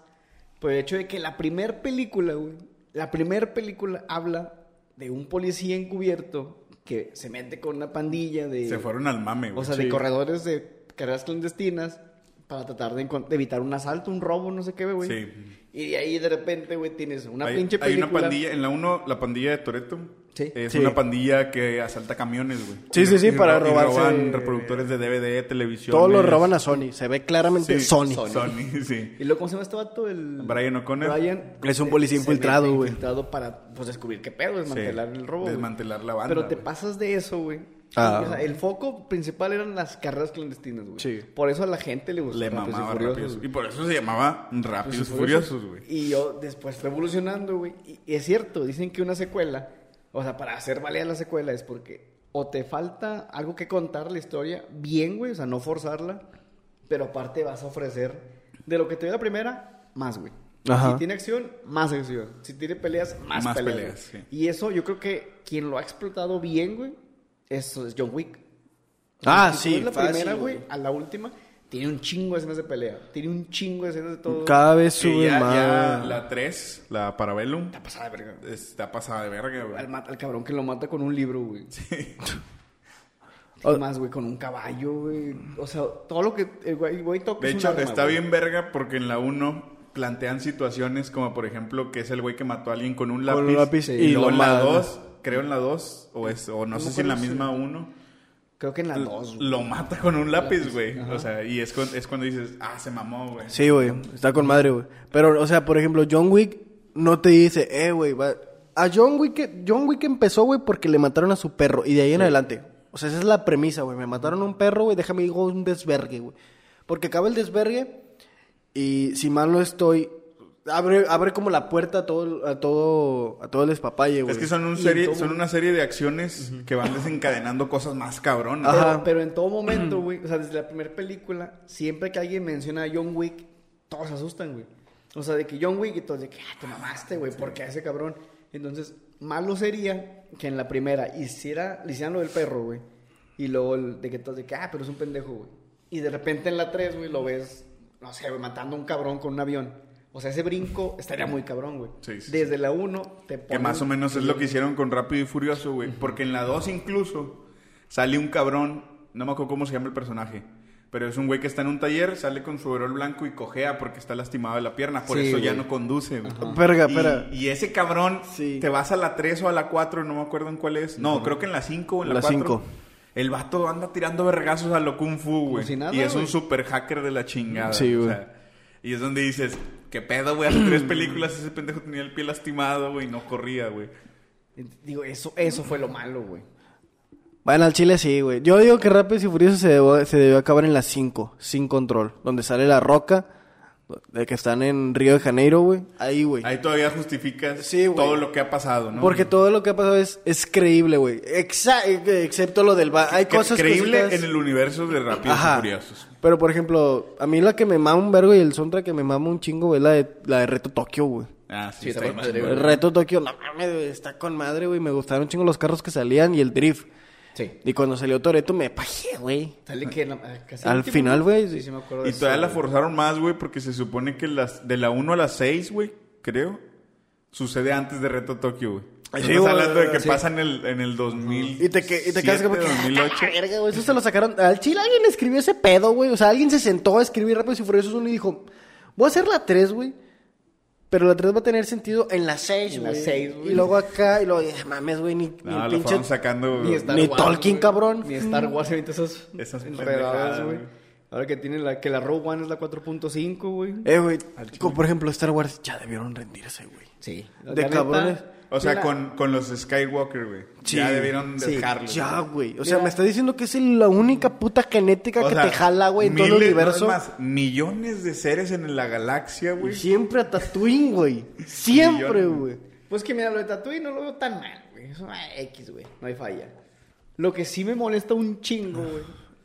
Speaker 2: por el hecho de que la primer película, güey, la primer película habla de un policía encubierto que se mete con una pandilla de...
Speaker 1: Se fueron al mame, güey.
Speaker 2: O sea,
Speaker 3: Sí.
Speaker 2: de corredores de carreras clandestinas para tratar de, de evitar un asalto, un robo, no sé qué, güey.
Speaker 1: Sí.
Speaker 2: Y de ahí de repente, güey, tienes una
Speaker 1: hay,
Speaker 2: pinche
Speaker 1: hay
Speaker 2: película.
Speaker 1: una pandilla, en la 1, la pandilla de Toreto.
Speaker 2: Sí.
Speaker 1: Es
Speaker 3: Sí.
Speaker 1: una pandilla que asalta camiones, güey.
Speaker 3: Sí, sí, sí,
Speaker 1: Y
Speaker 3: para
Speaker 1: ro- y
Speaker 3: robarse-
Speaker 1: roban reproductores de DVD, televisión.
Speaker 3: Todos lo roban a Sony. Se ve claramente
Speaker 1: Sí,
Speaker 3: Sony.
Speaker 1: Sony, [LAUGHS] sí.
Speaker 2: Y luego, ¿cómo se llama este vato? El...
Speaker 1: Brian O'Connor.
Speaker 2: Brian
Speaker 3: Es un policía infiltrado, güey.
Speaker 2: Infiltrado para, pues, descubrir qué pedo, desmantelar
Speaker 1: Sí,
Speaker 2: el robo.
Speaker 1: Desmantelar la banda.
Speaker 2: Pero te pasas de eso, güey.
Speaker 3: Ah.
Speaker 2: O sea, el foco principal eran las carreras clandestinas, güey.
Speaker 3: Sí.
Speaker 2: Por eso a la gente le gustó
Speaker 1: Le
Speaker 2: Rápidos y
Speaker 1: mamaba
Speaker 2: Furiosos.
Speaker 1: Y por eso se llamaba Rápidos y
Speaker 2: Furiosos.
Speaker 1: Furiosos, güey.
Speaker 2: Y yo después fue evolucionando, güey. Y, y es cierto, dicen que una secuela, o sea, para hacer válida la secuela es porque o te falta algo que contar la historia bien, güey, o sea, no forzarla, pero aparte vas a ofrecer de lo que te dio la primera, más, güey.
Speaker 3: Ajá.
Speaker 2: Si tiene acción, más acción. Si tiene peleas, más,
Speaker 1: Más
Speaker 2: peleas.
Speaker 1: peleas,
Speaker 2: güey.
Speaker 1: sí.
Speaker 2: Y eso yo creo que quien lo ha explotado bien, güey, eso es John Wick.
Speaker 3: Ah, sí,
Speaker 2: la
Speaker 3: fácil,
Speaker 2: primera,
Speaker 3: güey,
Speaker 2: a la última, tiene un chingo de escenas de pelea. Tiene un chingo de escenas de todo.
Speaker 3: Cada vez
Speaker 1: Sí,
Speaker 3: sube
Speaker 1: ya,
Speaker 3: más.
Speaker 1: ya la 3, la Parabellum,
Speaker 2: Está pasada de verga.
Speaker 1: está pasada de verga, güey.
Speaker 2: Al, al cabrón que lo mata con un libro, güey. ¿Qué [LAUGHS] más, güey? Con un caballo, güey. O sea, todo lo que el güey, el güey toca
Speaker 1: De
Speaker 2: es
Speaker 1: hecho,
Speaker 2: arma,
Speaker 1: está
Speaker 2: güey.
Speaker 1: bien verga porque en la 1 plantean situaciones como, por ejemplo, que es el güey que mató a alguien con un lápiz.
Speaker 3: Con un lápiz
Speaker 1: y,
Speaker 3: y
Speaker 1: luego
Speaker 3: lo
Speaker 1: en la
Speaker 3: mata.
Speaker 1: 2, creo en la 2, o, es, o no, sé si en la misma 1,
Speaker 2: Creo que en la 2, güey.
Speaker 1: lo mata con un lápiz, güey. O sea, y es, cu- es cuando dices, ah, se mamó, güey.
Speaker 3: Sí, güey. Está con madre, güey. Pero, o sea, por ejemplo, John Wick no te dice, eh, güey, va... A John Wick, John Wick empezó, güey, porque le mataron a su perro. Y de ahí en adelante. O sea, esa es la premisa, güey. Me mataron a un perro, güey. Déjame digo un desvergue, güey. Porque acaba el desvergue. Y si mal no estoy. Abre, abre como la puerta a todo, a todo, a todo el despapalle, güey.
Speaker 1: Es que son, un serie,
Speaker 2: todo-
Speaker 1: son una serie de acciones que van desencadenando cosas más cabronas.
Speaker 2: Pero,
Speaker 3: Ajá.
Speaker 2: pero en todo momento, güey, o sea, desde la primera película, siempre que alguien menciona a John Wick, todos se asustan, güey. O sea, de que John Wick y todos de que, ah, te mamaste, güey, ¿por qué a ese cabrón? Entonces, malo sería que en la primera hiciera, le hicieran lo del perro, güey. Y luego el- de que todos de que, ah, pero es un pendejo, güey. Y de repente en la 3, güey, lo ves, no sé, güey, matando a un cabrón con un avión. O sea, ese brinco estaría muy cabrón, güey.
Speaker 1: Sí, sí,
Speaker 2: Desde la 1 te
Speaker 1: Que
Speaker 2: ponen-
Speaker 1: más o menos es lo que hicieron con Rápido y Furioso, güey. Porque en la 2 incluso sale un cabrón, no me acuerdo cómo se llama el personaje. Pero es un güey que está en un taller, sale con su overol blanco y cojea porque está lastimado de la pierna. Por
Speaker 2: Sí,
Speaker 1: eso ya
Speaker 2: güey.
Speaker 1: no conduce, güey.
Speaker 3: Verga,
Speaker 1: Y-
Speaker 3: espera.
Speaker 1: Y, ese cabrón,
Speaker 3: Sí.
Speaker 1: te vas a la 3 o a la 4, no me acuerdo en cuál es. No, creo que en la 5 o en la,
Speaker 3: La
Speaker 1: 4.
Speaker 3: cinco.
Speaker 1: El vato anda tirando vergazos a lo kung fu, güey.
Speaker 2: si nada,
Speaker 1: y es un
Speaker 2: güey.
Speaker 1: super hacker de la chingada.
Speaker 3: Sí,
Speaker 1: o
Speaker 3: güey.
Speaker 1: sea, y es donde dices, ¿qué pedo, güey? Hace tres [CLEARS THROAT] películas ese pendejo tenía el pie lastimado, güey, y no corría, güey.
Speaker 2: Digo, eso, eso fue lo malo, güey.
Speaker 3: Bueno, al chile sí, güey. Yo digo que Rápidos y Furiosos se, debió- se debió acabar en las 5, sin control. Donde sale la roca, de que están en Río de Janeiro, güey. Ahí, güey.
Speaker 1: Ahí todavía justificas
Speaker 3: Sí, güey.
Speaker 1: todo lo que ha pasado, ¿no?
Speaker 3: Porque todo lo que ha pasado es, es creíble, güey. Excepto lo del... ba- Hay
Speaker 1: Que-
Speaker 3: cosas
Speaker 1: creíble
Speaker 3: cositas-
Speaker 1: en el universo de Rápidos
Speaker 3: Ajá.
Speaker 1: y Furiosos.
Speaker 3: Pero, por ejemplo, a mí la que me mama un vergo y el soundtrack que me mama un chingo, güey, es la de, la de Reto Tokio, güey.
Speaker 1: Ah, sí,
Speaker 2: Sí,
Speaker 1: está
Speaker 2: con madre.
Speaker 3: El Reto Tokio, no mames, güey, está con madre, güey. Me gustaron un chingo los carros que salían y el drift.
Speaker 2: Sí.
Speaker 3: Y cuando salió Toreto me pajé, güey.
Speaker 2: Sale que la- casi
Speaker 3: Al final, güey,
Speaker 2: Sí, sí, me acuerdo de
Speaker 1: Y
Speaker 2: eso,
Speaker 1: todavía la
Speaker 2: güey.
Speaker 1: forzaron más, güey, porque se supone que las de la 1 a la 6, güey, creo, sucede antes de Reto Tokio, güey. Estamos
Speaker 3: sí, güey,
Speaker 1: hablando de que
Speaker 3: sí.
Speaker 1: pasa en el, en el 2000.
Speaker 3: Y te, que- y te quedas como que...
Speaker 1: 2008.
Speaker 3: "Ah, verga, güey, Eso se lo sacaron... Al chile alguien escribió ese pedo, güey. O sea, alguien se sentó a escribir Rápidos y Furiosos uno y dijo... Voy a hacer la 3, güey. Pero la 3 va a tener sentido en la 6,
Speaker 2: En
Speaker 3: güey.
Speaker 2: la seis, güey.
Speaker 3: Y luego acá, y luego... mames, güey, ni, ni
Speaker 1: No,
Speaker 3: el
Speaker 1: lo
Speaker 3: pinche...
Speaker 1: sacando.
Speaker 2: Ni Star
Speaker 3: Ni
Speaker 2: Wars,
Speaker 3: Tolkien,
Speaker 2: güey.
Speaker 3: cabrón.
Speaker 2: Ni Star Wars ahorita esas, [LAUGHS]
Speaker 1: Esas
Speaker 2: enredadas, güey. Ahora que tiene la, que la Rogue One es la 4.5, güey.
Speaker 3: Eh, güey. Como por ejemplo Star Wars, ya debieron rendirse, güey.
Speaker 2: Sí.
Speaker 3: De cabrones.
Speaker 1: O sea,
Speaker 2: la-
Speaker 1: con, con los Skywalker, güey.
Speaker 3: Sí.
Speaker 1: ya debieron
Speaker 2: Sí,
Speaker 1: dejarlo.
Speaker 3: Ya,
Speaker 1: güey.
Speaker 3: O sea,
Speaker 2: Mira.
Speaker 3: me está diciendo que es la única puta genética
Speaker 1: O
Speaker 3: que
Speaker 1: sea,
Speaker 3: te jala, güey, en todo el universo.
Speaker 1: no es más, millones de seres en la galaxia,
Speaker 3: Y
Speaker 1: güey.
Speaker 3: siempre a Tatooine, güey. Siempre, güey.
Speaker 2: Pues que mira, lo de Tatooine no lo veo tan mal, güey. Eso ah, X, güey. No hay falla. Lo que sí me molesta un chingo, güey.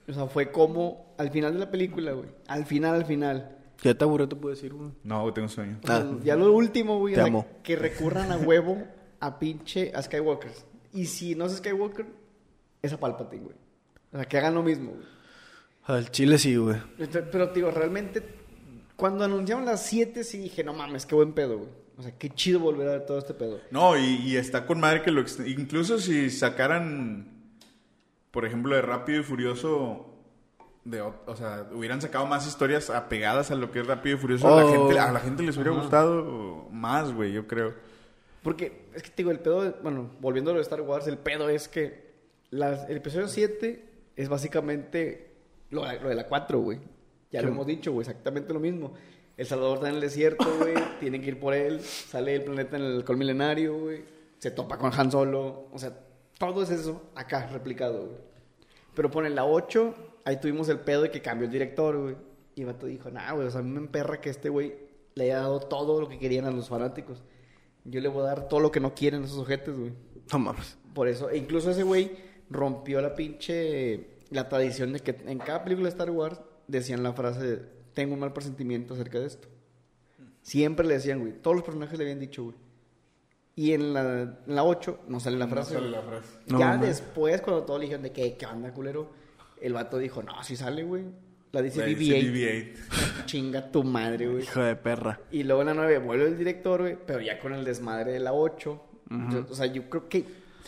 Speaker 2: O sea, fue como al final de la película, güey. Al final, al final.
Speaker 3: Ya te aburrió, te puedo decir, güey.
Speaker 1: No, güey, tengo sueño.
Speaker 3: Ah.
Speaker 2: Ya lo último, güey.
Speaker 3: Te
Speaker 2: o sea,
Speaker 3: amo.
Speaker 2: Que recurran a huevo a pinche a Skywalkers. Y si no es Skywalker, es a Palpatine, güey. O sea, que hagan lo mismo, güey.
Speaker 3: Al chile sí, güey.
Speaker 2: Entonces, Pero, digo, realmente, cuando anunciaron las 7, sí dije, no mames, qué buen pedo, güey. O sea, qué chido volver a ver todo este pedo.
Speaker 1: No, y, y está con madre que lo... Incluso si sacaran, por ejemplo, de Rápido y Furioso... De, o sea, hubieran sacado más historias apegadas a lo que es Rápido y Furioso. A, la
Speaker 3: Oh.
Speaker 1: gente, a la gente les hubiera gustado más, güey, yo creo.
Speaker 2: Porque, es que te digo, el pedo, de- bueno, volviendo a lo de Star Wars, el pedo es que las- el episodio 7 es básicamente lo, lo de la 4, güey. Ya lo hemos dicho, güey, exactamente lo mismo. El Salvador está en el desierto, güey, [COUGHS] tienen que ir por él, sale el planeta en el alcohol milenario, güey, se topa con Han Solo, o sea, todo es eso acá replicado, güey. Pero ponen la 8, ahí tuvimos el pedo de que cambió el director, güey. Y el vato dijo, nah, güey, o sea, a mí me emperra que este güey le haya dado todo lo que querían a los fanáticos. Yo le voy a dar todo lo que no quieren esos ojetes, güey.
Speaker 3: No mames.
Speaker 2: Por eso, e incluso ese güey rompió la pinche, la tradición de que en cada película de Star Wars decían la frase, de, tengo un mal presentimiento acerca de esto. Siempre le decían, güey, todos los personajes le habían dicho, güey. Y en la, en la 8 no sale la frase.
Speaker 1: sale la frase.
Speaker 3: No
Speaker 2: ya después, cuando todos le dijeron de que, ¿qué onda, culero? El vato dijo, no, si sale, güey. La dice
Speaker 1: La dice
Speaker 2: BB-8.
Speaker 1: BB-8. [LAUGHS]
Speaker 2: Chinga tu madre, güey.
Speaker 3: Hijo de perra.
Speaker 2: Y luego en la 9 vuelve el director, güey, pero ya con el desmadre de la 8. Yo- o sea, yo creo que.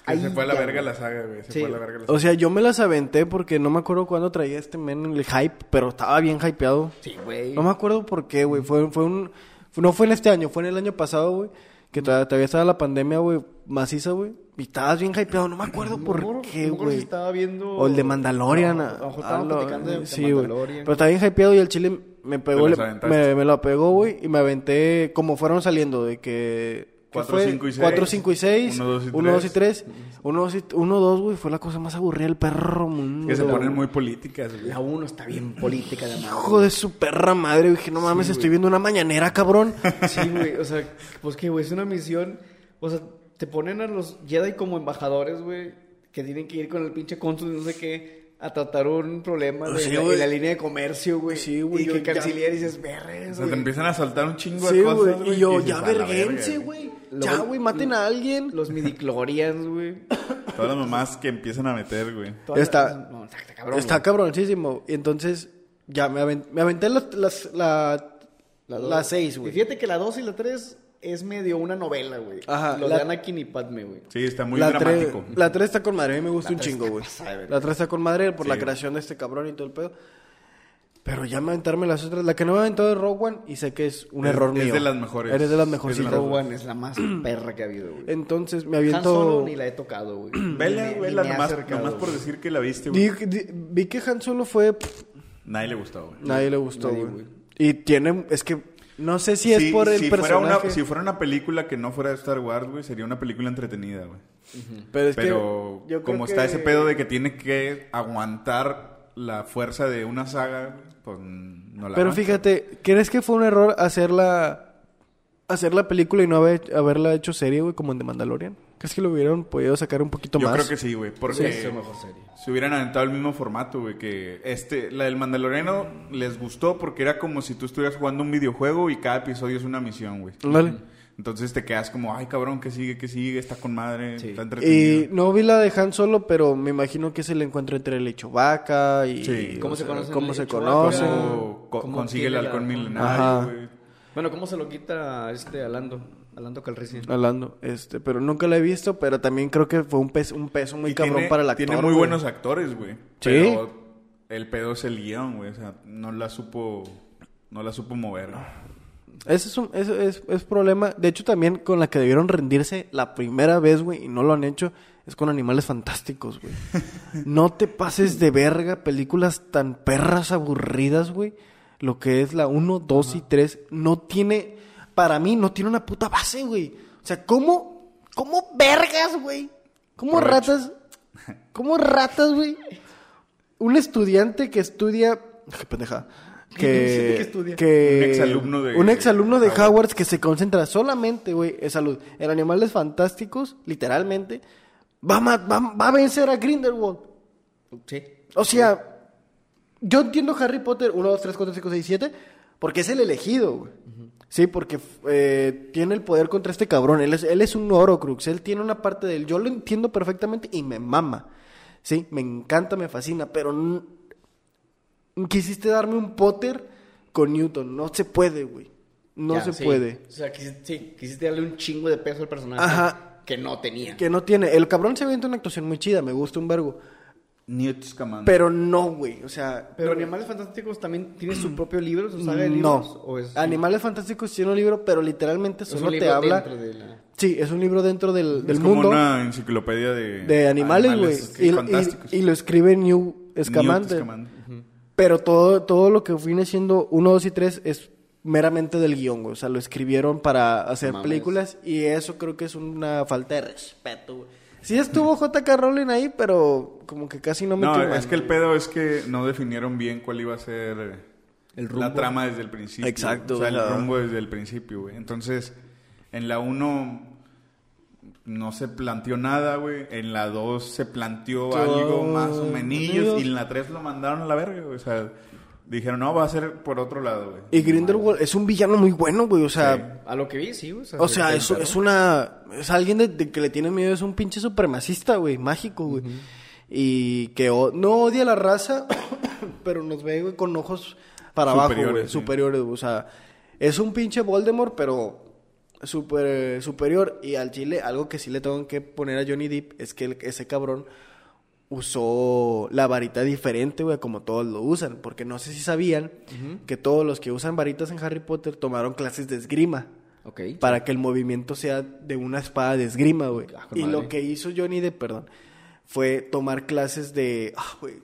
Speaker 1: Que se fue a la verga la saga, güey. Se
Speaker 2: Sí.
Speaker 1: fue a la verga la
Speaker 3: O
Speaker 1: saga.
Speaker 3: sea, yo me las aventé porque no me acuerdo cuándo traía este men el hype, pero estaba bien hypeado.
Speaker 2: Sí, güey.
Speaker 3: No me acuerdo por qué, güey. Fue, fue un... no fue en este año, fue en el año pasado, güey. Que todavía, todavía estaba la pandemia, güey, maciza, güey. Y estabas bien hypeado. No me acuerdo
Speaker 2: No
Speaker 3: por qué,
Speaker 2: no
Speaker 3: güey.
Speaker 2: estaba viendo...
Speaker 3: O el de Mandalorian.
Speaker 2: No,
Speaker 3: a-
Speaker 2: a lo mejor
Speaker 3: a
Speaker 2: estábamos
Speaker 3: lo-
Speaker 2: platicando de,
Speaker 3: sí, güey.
Speaker 2: Mandalorian.
Speaker 3: Pero estaba bien hypeado y el chile me pegó... Le- me, me lo pegó, güey. Y me aventé como fueron saliendo, de que... ¿qué
Speaker 1: Cuatro,
Speaker 3: fue?
Speaker 1: cinco y seis.
Speaker 3: 4, 5 y 6.
Speaker 1: Uno, dos y
Speaker 3: 1, 2 y
Speaker 1: tres.
Speaker 3: 3. 1, 2 y 1, 2, güey. Fue la cosa más aburrida del perro mundo.
Speaker 1: Que se
Speaker 3: güey.
Speaker 1: ponen muy políticas, güey.
Speaker 2: La 1 está bien [LAUGHS] política de madre.
Speaker 3: Hijo de su perra madre, dije, no mames, estoy viendo una mañanera, cabrón. [LAUGHS]
Speaker 2: Sí, güey. O sea, pues que, güey, es una misión. O sea, te ponen a los Jedi como embajadores, güey, que tienen que ir con el pinche cónsul y no sé qué a tratar un problema de
Speaker 3: Sí,
Speaker 2: la,
Speaker 3: güey.
Speaker 2: en la línea de comercio, güey.
Speaker 3: Sí, güey,
Speaker 2: Y que
Speaker 3: ya-
Speaker 2: canciller y dices, verres,
Speaker 1: O sea, te
Speaker 2: güey.
Speaker 1: empiezan a saltar un chingo
Speaker 3: Sí,
Speaker 1: de cosas,
Speaker 3: güey. Y yo,
Speaker 1: dices,
Speaker 3: ya
Speaker 1: "A la verga,
Speaker 3: verguense, güey. Ya, güey, maten a alguien.
Speaker 2: Los midichlorians, güey.
Speaker 1: Todas las mamás que empiezan a meter, güey.
Speaker 3: Está-
Speaker 2: No, está, está cabrón.
Speaker 3: Está
Speaker 2: güey.
Speaker 3: cabroncísimo. Y entonces, ya me, aven- me aventé las, las- la,
Speaker 2: La
Speaker 3: la,
Speaker 2: dos.
Speaker 3: 6,
Speaker 2: Y
Speaker 3: güey.
Speaker 2: fíjate que la 2 y la 3 es medio una novela, güey.
Speaker 3: Ajá,
Speaker 2: Lo
Speaker 3: la-
Speaker 2: de Anakin y Padme, güey.
Speaker 1: Sí, está muy
Speaker 3: la
Speaker 1: dramático.
Speaker 3: tres- la 3 está con madre, a mí me gusta
Speaker 2: La
Speaker 3: un
Speaker 2: tres
Speaker 3: chingo, güey. La 3 está con madre por
Speaker 1: Sí,
Speaker 3: la
Speaker 1: güey.
Speaker 3: creación de este cabrón y todo el pedo. Pero ya me aventarme las otras. La que no me aventó de Rogue One y sé que es un
Speaker 1: Es-
Speaker 3: error
Speaker 1: es
Speaker 3: mío.
Speaker 1: de las mejores.
Speaker 3: Eres de las
Speaker 1: Es las
Speaker 2: Rogue One es la más [CLEARS THROAT] perra que ha habido, güey.
Speaker 3: Entonces me
Speaker 2: Han Solo
Speaker 3: aviento.
Speaker 2: ni la he tocado, güey. [CLEARS THROAT]
Speaker 1: Vela,
Speaker 2: Ni-
Speaker 1: vela,
Speaker 2: ni he
Speaker 1: nomás,
Speaker 2: acercado,
Speaker 1: nomás por
Speaker 2: güey.
Speaker 1: decir que la viste, güey.
Speaker 3: Vi, di- vi que Han Solo fue.
Speaker 1: Nadie le gustó, güey.
Speaker 3: nadie le gustó,
Speaker 2: Nadie,
Speaker 3: güey.
Speaker 2: güey.
Speaker 3: Y tiene. Es que. No sé si es
Speaker 1: Sí,
Speaker 3: por el
Speaker 1: si Fuera
Speaker 3: personaje.
Speaker 1: una, si fuera una película que no fuera de Star Wars, güey, sería una película entretenida, güey.
Speaker 3: Pero es
Speaker 1: Pero
Speaker 3: que. yo
Speaker 1: como está
Speaker 3: que-
Speaker 1: ese pedo de que tiene que aguantar la fuerza de una saga, pues no la
Speaker 3: Pero fíjate, ¿crees que fue un error hacerla hacer la película y no haber, haberla hecho serie, güey, como en The Mandalorian? ¿Crees que lo hubieran podido sacar un poquito
Speaker 1: Yo
Speaker 3: más?
Speaker 1: creo que sí, güey, porque
Speaker 2: Sí, mejor serie.
Speaker 1: se hubieran aventado el mismo formato, güey, que este, la del Mandaloriano les gustó porque era como si tú estuvieras jugando un videojuego y cada episodio es una misión, güey.
Speaker 3: Dale.
Speaker 1: Entonces te quedas como, ay, cabrón, que sigue, que sigue, está con madre,
Speaker 2: Sí.
Speaker 1: está
Speaker 3: Y
Speaker 1: entretenido.
Speaker 3: no vi la de Han Solo, pero me imagino que es el encuentro entre el Chewbacca y
Speaker 1: Sí.
Speaker 2: ¿Cómo se
Speaker 3: sea,
Speaker 2: conocen
Speaker 3: cómo se conocen.
Speaker 1: Cómo co-
Speaker 2: ¿Cómo
Speaker 1: consigue el halcón milenario, güey.
Speaker 2: Bueno, ¿cómo se lo quita este Alando? Alando Calrissian.
Speaker 3: Hablando, este, pero nunca la he visto, pero también creo que fue un peso, un peso muy
Speaker 1: Y
Speaker 3: cabrón
Speaker 1: tiene-
Speaker 3: para el actor.
Speaker 1: Tiene muy
Speaker 3: güey.
Speaker 1: buenos actores, güey.
Speaker 3: Sí.
Speaker 1: Pero el pedo es el guion, güey. O sea, no la supo, no la supo mover.
Speaker 3: Ese es un es, es problema. De hecho, también con la que debieron rendirse la primera vez, güey, y no lo han hecho, es con animales fantásticos, güey. [LAUGHS] no te pases de verga películas tan perras aburridas, güey. Lo que es la 1, 2 y 3 no tiene, para mí, no tiene una puta base, güey. O sea, ¿cómo, cómo vergas, güey? ¿Cómo ratas? ¿Cómo ratas, güey? Un estudiante que estudia. [LAUGHS] Qué pendeja. Que, que-
Speaker 1: Un exalumno de-
Speaker 3: un exalumno de
Speaker 1: Howard.
Speaker 3: Howard que se concentra solamente, güey, en salud. En animales fantásticos, literalmente, va a, va, va a vencer a Grindelwald.
Speaker 2: Sí.
Speaker 3: O sea, yo entiendo Harry Potter 1, 2, 3, 4, 5, 6, 7, porque es el elegido, güey. Sí, porque eh, tiene el poder contra este cabrón. Él es, él es un Horocrux. Él tiene una parte de él. Yo lo entiendo perfectamente y me mama. Sí, me encanta, me fascina. Pero quisiste darme un Potter con Newton. No se puede, güey. No
Speaker 2: Ya,
Speaker 3: se
Speaker 2: sí.
Speaker 3: puede.
Speaker 2: O sea, quisiste, sí, quisiste darle un chingo de peso al personaje
Speaker 3: Ajá.
Speaker 2: que no tenía.
Speaker 3: Que no tiene. El cabrón se avienta una actuación muy chida. Me gusta un vergo.
Speaker 1: Newt Scamander.
Speaker 3: Pero no, güey. O sea,
Speaker 2: Pero Animales Fantásticos también tiene su propio libro, su saga de libros.
Speaker 3: No.
Speaker 2: ¿O es
Speaker 3: Animales Fantásticos tiene un libro, pero literalmente solo te habla.
Speaker 2: dentro de la-
Speaker 3: Sí, es un libro dentro del,
Speaker 1: es
Speaker 3: del
Speaker 1: como
Speaker 3: mundo
Speaker 1: una enciclopedia de,
Speaker 3: de animales, güey. Y,
Speaker 1: fantásticos.
Speaker 3: y- y lo escribe New
Speaker 1: Newt
Speaker 3: Scamander. Pero todo, todo lo que viene siendo 1, 2 y 3 es meramente del guion, güey. O sea, lo escribieron para hacer
Speaker 2: Mames.
Speaker 3: películas y eso creo que es una falta de respeto, güey. Sí estuvo J.K. Rowling ahí, pero como que casi no metió
Speaker 1: No, es que el pedo es que no definieron bien cuál iba a ser
Speaker 2: El
Speaker 1: la trama desde el principio.
Speaker 3: Exacto,
Speaker 1: O sea, el rumbo desde el principio, güey. Entonces, en la 1 no se planteó nada, güey. En la 2 se planteó
Speaker 3: Todo-
Speaker 1: algo más o menos. Y en la 3 lo mandaron a la verga, güey. O sea, dijeron, no, va a ser por otro lado, güey.
Speaker 3: Y Grindelwald es un villano muy bueno, güey. O sea,
Speaker 2: A lo que vi, sí, güey.
Speaker 3: O sea, es, una... Es alguien de, de que le tiene miedo, es un pinche supremacista, güey, mágico, güey. Y que o- no odia a la raza, [COUGHS] pero nos ve, güey, con ojos para abajo,
Speaker 1: Superiores,
Speaker 3: güey.
Speaker 1: sí.
Speaker 3: Superiores, o sea, es un pinche Voldemort, pero super, superior. Y al chile, algo que sí le tengo que poner a Johnny Depp es que el- ese cabrón usó la varita diferente, güey, como todos lo usan. Porque no sé si sabían que todos los que usan varitas en Harry Potter tomaron clases de esgrima.
Speaker 2: Ok.
Speaker 3: Para que el movimiento sea de una espada de esgrima, güey.
Speaker 2: Ah,
Speaker 3: Y
Speaker 2: madre.
Speaker 3: lo que hizo Johnny Depp, perdón, fue tomar clases de... Ah, güey.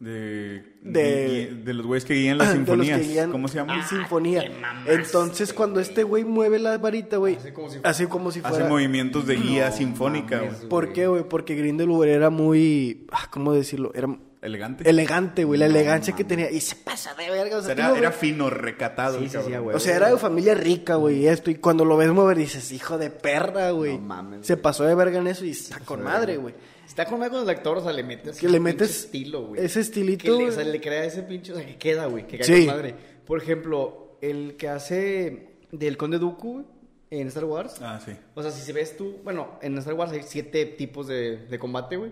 Speaker 1: De,
Speaker 3: De-
Speaker 1: de, los güeyes que guían las [CLEARS THROAT] sinfonías.
Speaker 3: guían
Speaker 1: ¿Cómo se llama?
Speaker 3: la sinfonía. Entonces, cuando este güey mueve la varita, güey,
Speaker 2: Hace como si-
Speaker 3: hace como si
Speaker 1: Hace
Speaker 3: fuera...
Speaker 1: movimientos de guía sinfónica,
Speaker 2: mames,
Speaker 1: güey.
Speaker 3: ¿Por qué, güey? Porque Grindelwald era muy... ah, ¿Cómo decirlo? Era
Speaker 1: Elegante.
Speaker 3: elegante, güey. La elegancia que tenía. Y se pasa de verga. O sea,
Speaker 1: era, era fino, recatado.
Speaker 2: Sí, sí, huevo.
Speaker 3: O sea, era de familia rica, güey, y esto. Y cuando lo ves mover, dices, hijo de perra, güey.
Speaker 2: No mames,
Speaker 3: Se
Speaker 2: güey.
Speaker 3: pasó de verga en eso y está con madre, güey.
Speaker 2: Está con con el actor, o sea, le metes.
Speaker 3: Que
Speaker 2: ese
Speaker 3: le metes
Speaker 2: estilo, güey.
Speaker 3: ese estilito,
Speaker 2: Que le, o sea, le crea ese pinche. O sea, que queda, güey. Que cae
Speaker 3: Sí.
Speaker 2: madre. Por ejemplo, el que hace del Conde Dooku en Star Wars.
Speaker 1: Ah, sí.
Speaker 2: O sea, si se ves tú, bueno, en Star Wars hay siete tipos de, de combate, güey.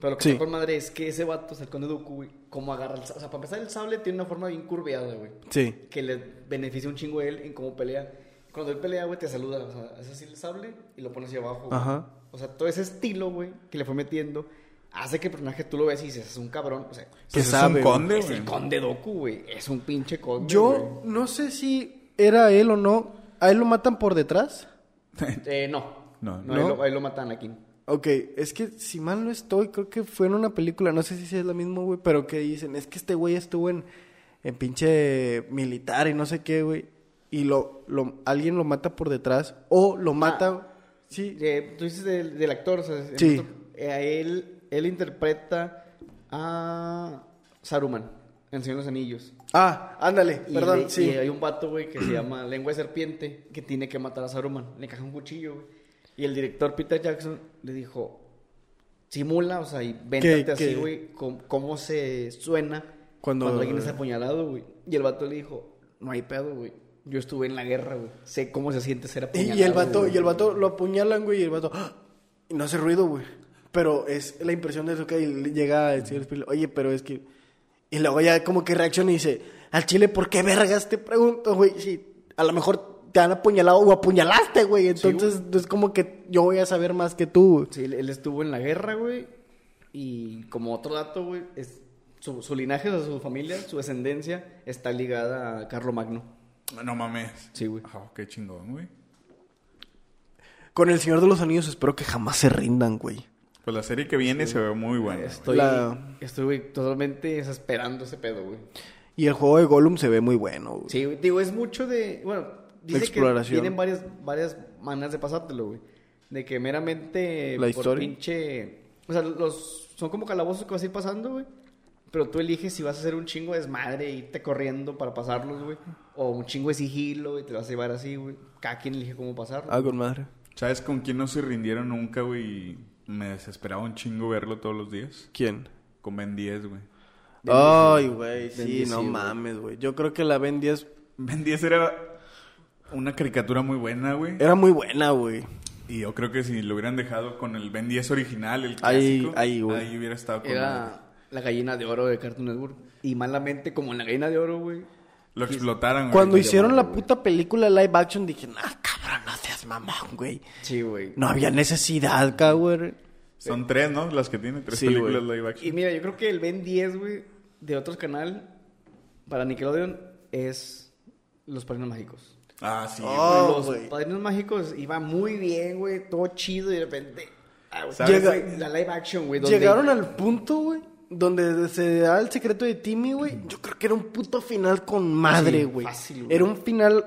Speaker 2: Pero lo que
Speaker 3: Sí.
Speaker 2: está con madre es que ese vato, o sea, el conde Dooku, güey, cómo agarra el sable. O sea, para empezar, el sable tiene una forma bien curveada, güey.
Speaker 3: Sí.
Speaker 2: Que le beneficia un chingo a él en cómo pelea. Cuando él pelea, güey, te saluda. O sea, hace así el sable y lo pones hacia abajo. güey.
Speaker 3: Ajá.
Speaker 2: O sea, todo ese estilo, güey, que le fue metiendo, hace que el personaje tú lo ves y dices, es un cabrón. O sea,
Speaker 3: Que
Speaker 1: es
Speaker 3: sabe,
Speaker 1: un conde,
Speaker 2: es el conde Dooku, güey. Es un pinche conde.
Speaker 3: Yo no sé si era él o no. ¿A él lo matan por detrás? [LAUGHS]
Speaker 2: Eh, no.
Speaker 1: No,
Speaker 2: no.
Speaker 3: no.
Speaker 2: Ahí, lo, ahí lo matan aquí.
Speaker 3: Ok, es que si mal no estoy, creo que fue en una película, no sé si es la misma, güey, pero que dicen, es que este güey estuvo en, en pinche militar y no sé qué, güey, y lo, lo, alguien lo mata por detrás, o lo mata, sí,
Speaker 2: Eh, tú dices del, del actor, o sea,
Speaker 3: Sí.
Speaker 2: otro- eh, a él, él interpreta a Saruman en El Señor de los Anillos.
Speaker 3: ah, ándale,
Speaker 2: Y
Speaker 3: perdón,
Speaker 2: le-
Speaker 3: sí,
Speaker 2: Y hay un vato, güey, que se llama [CLEARS THROAT] Lengua de Serpiente, que tiene que matar a Saruman. Le encaja un cuchillo, güey. Y el director Peter Jackson le dijo, simula, o sea, y véntate
Speaker 3: ¿Qué-
Speaker 2: así, güey, cómo se suena
Speaker 3: Cuando-
Speaker 2: cuando, alguien es apuñalado, güey. Y el vato le dijo, no hay pedo, güey. Yo estuve en la guerra, güey. Sé cómo se siente ser apuñalado.
Speaker 3: y el vato,
Speaker 2: güey".
Speaker 3: y el vato lo apuñalan, güey, y el vato, ¡ah! y no hace ruido, güey, pero es la impresión de eso que llega a decir, oye, pero es que, y luego ya como que reacciona y dice, al chile, ¿por qué vergas te pregunto, güey? Si a lo mejor te han apuñalado o apuñalaste, güey. Entonces es como que yo voy a saber más que tú. güey.
Speaker 2: Sí, él, él estuvo en la guerra, güey. Y como otro dato, güey, es su, su linaje, o sea, su familia, su descendencia está ligada a Carlo Magno.
Speaker 1: No mames.
Speaker 2: Sí, güey.
Speaker 1: Ah, qué chingón, güey.
Speaker 3: Con el Señor de los Anillos espero que jamás se rindan, güey.
Speaker 1: Pues la serie que viene se ve muy buena.
Speaker 2: Estoy,
Speaker 3: La-
Speaker 2: estoy güey, totalmente esperando ese pedo, güey.
Speaker 3: Y el juego de Gollum se ve muy bueno, güey.
Speaker 2: Sí, güey, digo, es mucho de. Bueno, dice
Speaker 3: exploración.
Speaker 2: que tienen varias, varias maneras de pasártelo, güey. De que meramente.
Speaker 3: La
Speaker 2: por
Speaker 3: historia.
Speaker 2: pinche. O sea, los. Son como calabozos que vas a ir pasando, güey. Pero tú eliges si vas a hacer un chingo de desmadre e irte corriendo para pasarlos, güey. O un chingo de sigilo y te vas a llevar así, güey. Cada quien elige cómo pasarlo.
Speaker 3: Ah, con madre.
Speaker 1: ¿Sabes con quién no se rindieron nunca, güey? Me desesperaba un chingo verlo todos los días.
Speaker 3: ¿Quién?
Speaker 1: Con Ben 10, güey.
Speaker 3: Ay, güey, sí,
Speaker 2: 10,
Speaker 3: no mames, güey. Yo creo que la Ben 10
Speaker 1: Ben 10 era una caricatura muy buena, güey.
Speaker 3: era muy buena, güey.
Speaker 1: Y yo creo que si lo hubieran dejado con el Ben 10 original, el
Speaker 3: Ahí-
Speaker 1: clásico,
Speaker 3: ahí, güey.
Speaker 1: hubiera estado con.
Speaker 2: Era la gallina de oro de Cartoon Network. Y malamente, como en la gallina de oro, güey.
Speaker 1: Lo explotaran, güey.
Speaker 3: Cuando hicieron la
Speaker 2: güey.
Speaker 3: puta película live action dije, nah, cabrón, no seas mamón, güey.
Speaker 2: Sí, güey.
Speaker 3: No había necesidad, cabrón.
Speaker 1: Son tres, ¿no? Las que tiene, tres
Speaker 3: Sí,
Speaker 1: películas
Speaker 3: güey.
Speaker 1: live
Speaker 2: Y
Speaker 1: action.
Speaker 2: mira, yo creo que el Ben 10, güey, de otros canal para Nickelodeon es Los Padrinos Mágicos.
Speaker 1: Ah, sí,
Speaker 3: Oh,
Speaker 2: Los
Speaker 3: güey.
Speaker 2: Padrinos Mágicos iba muy bien, güey, todo chido y de repente... Ah, güey, la live action, güey.
Speaker 3: Llegaron al punto, güey, donde se da el secreto de Timmy, güey. Yo creo que era un puto final con madre, güey. Era un final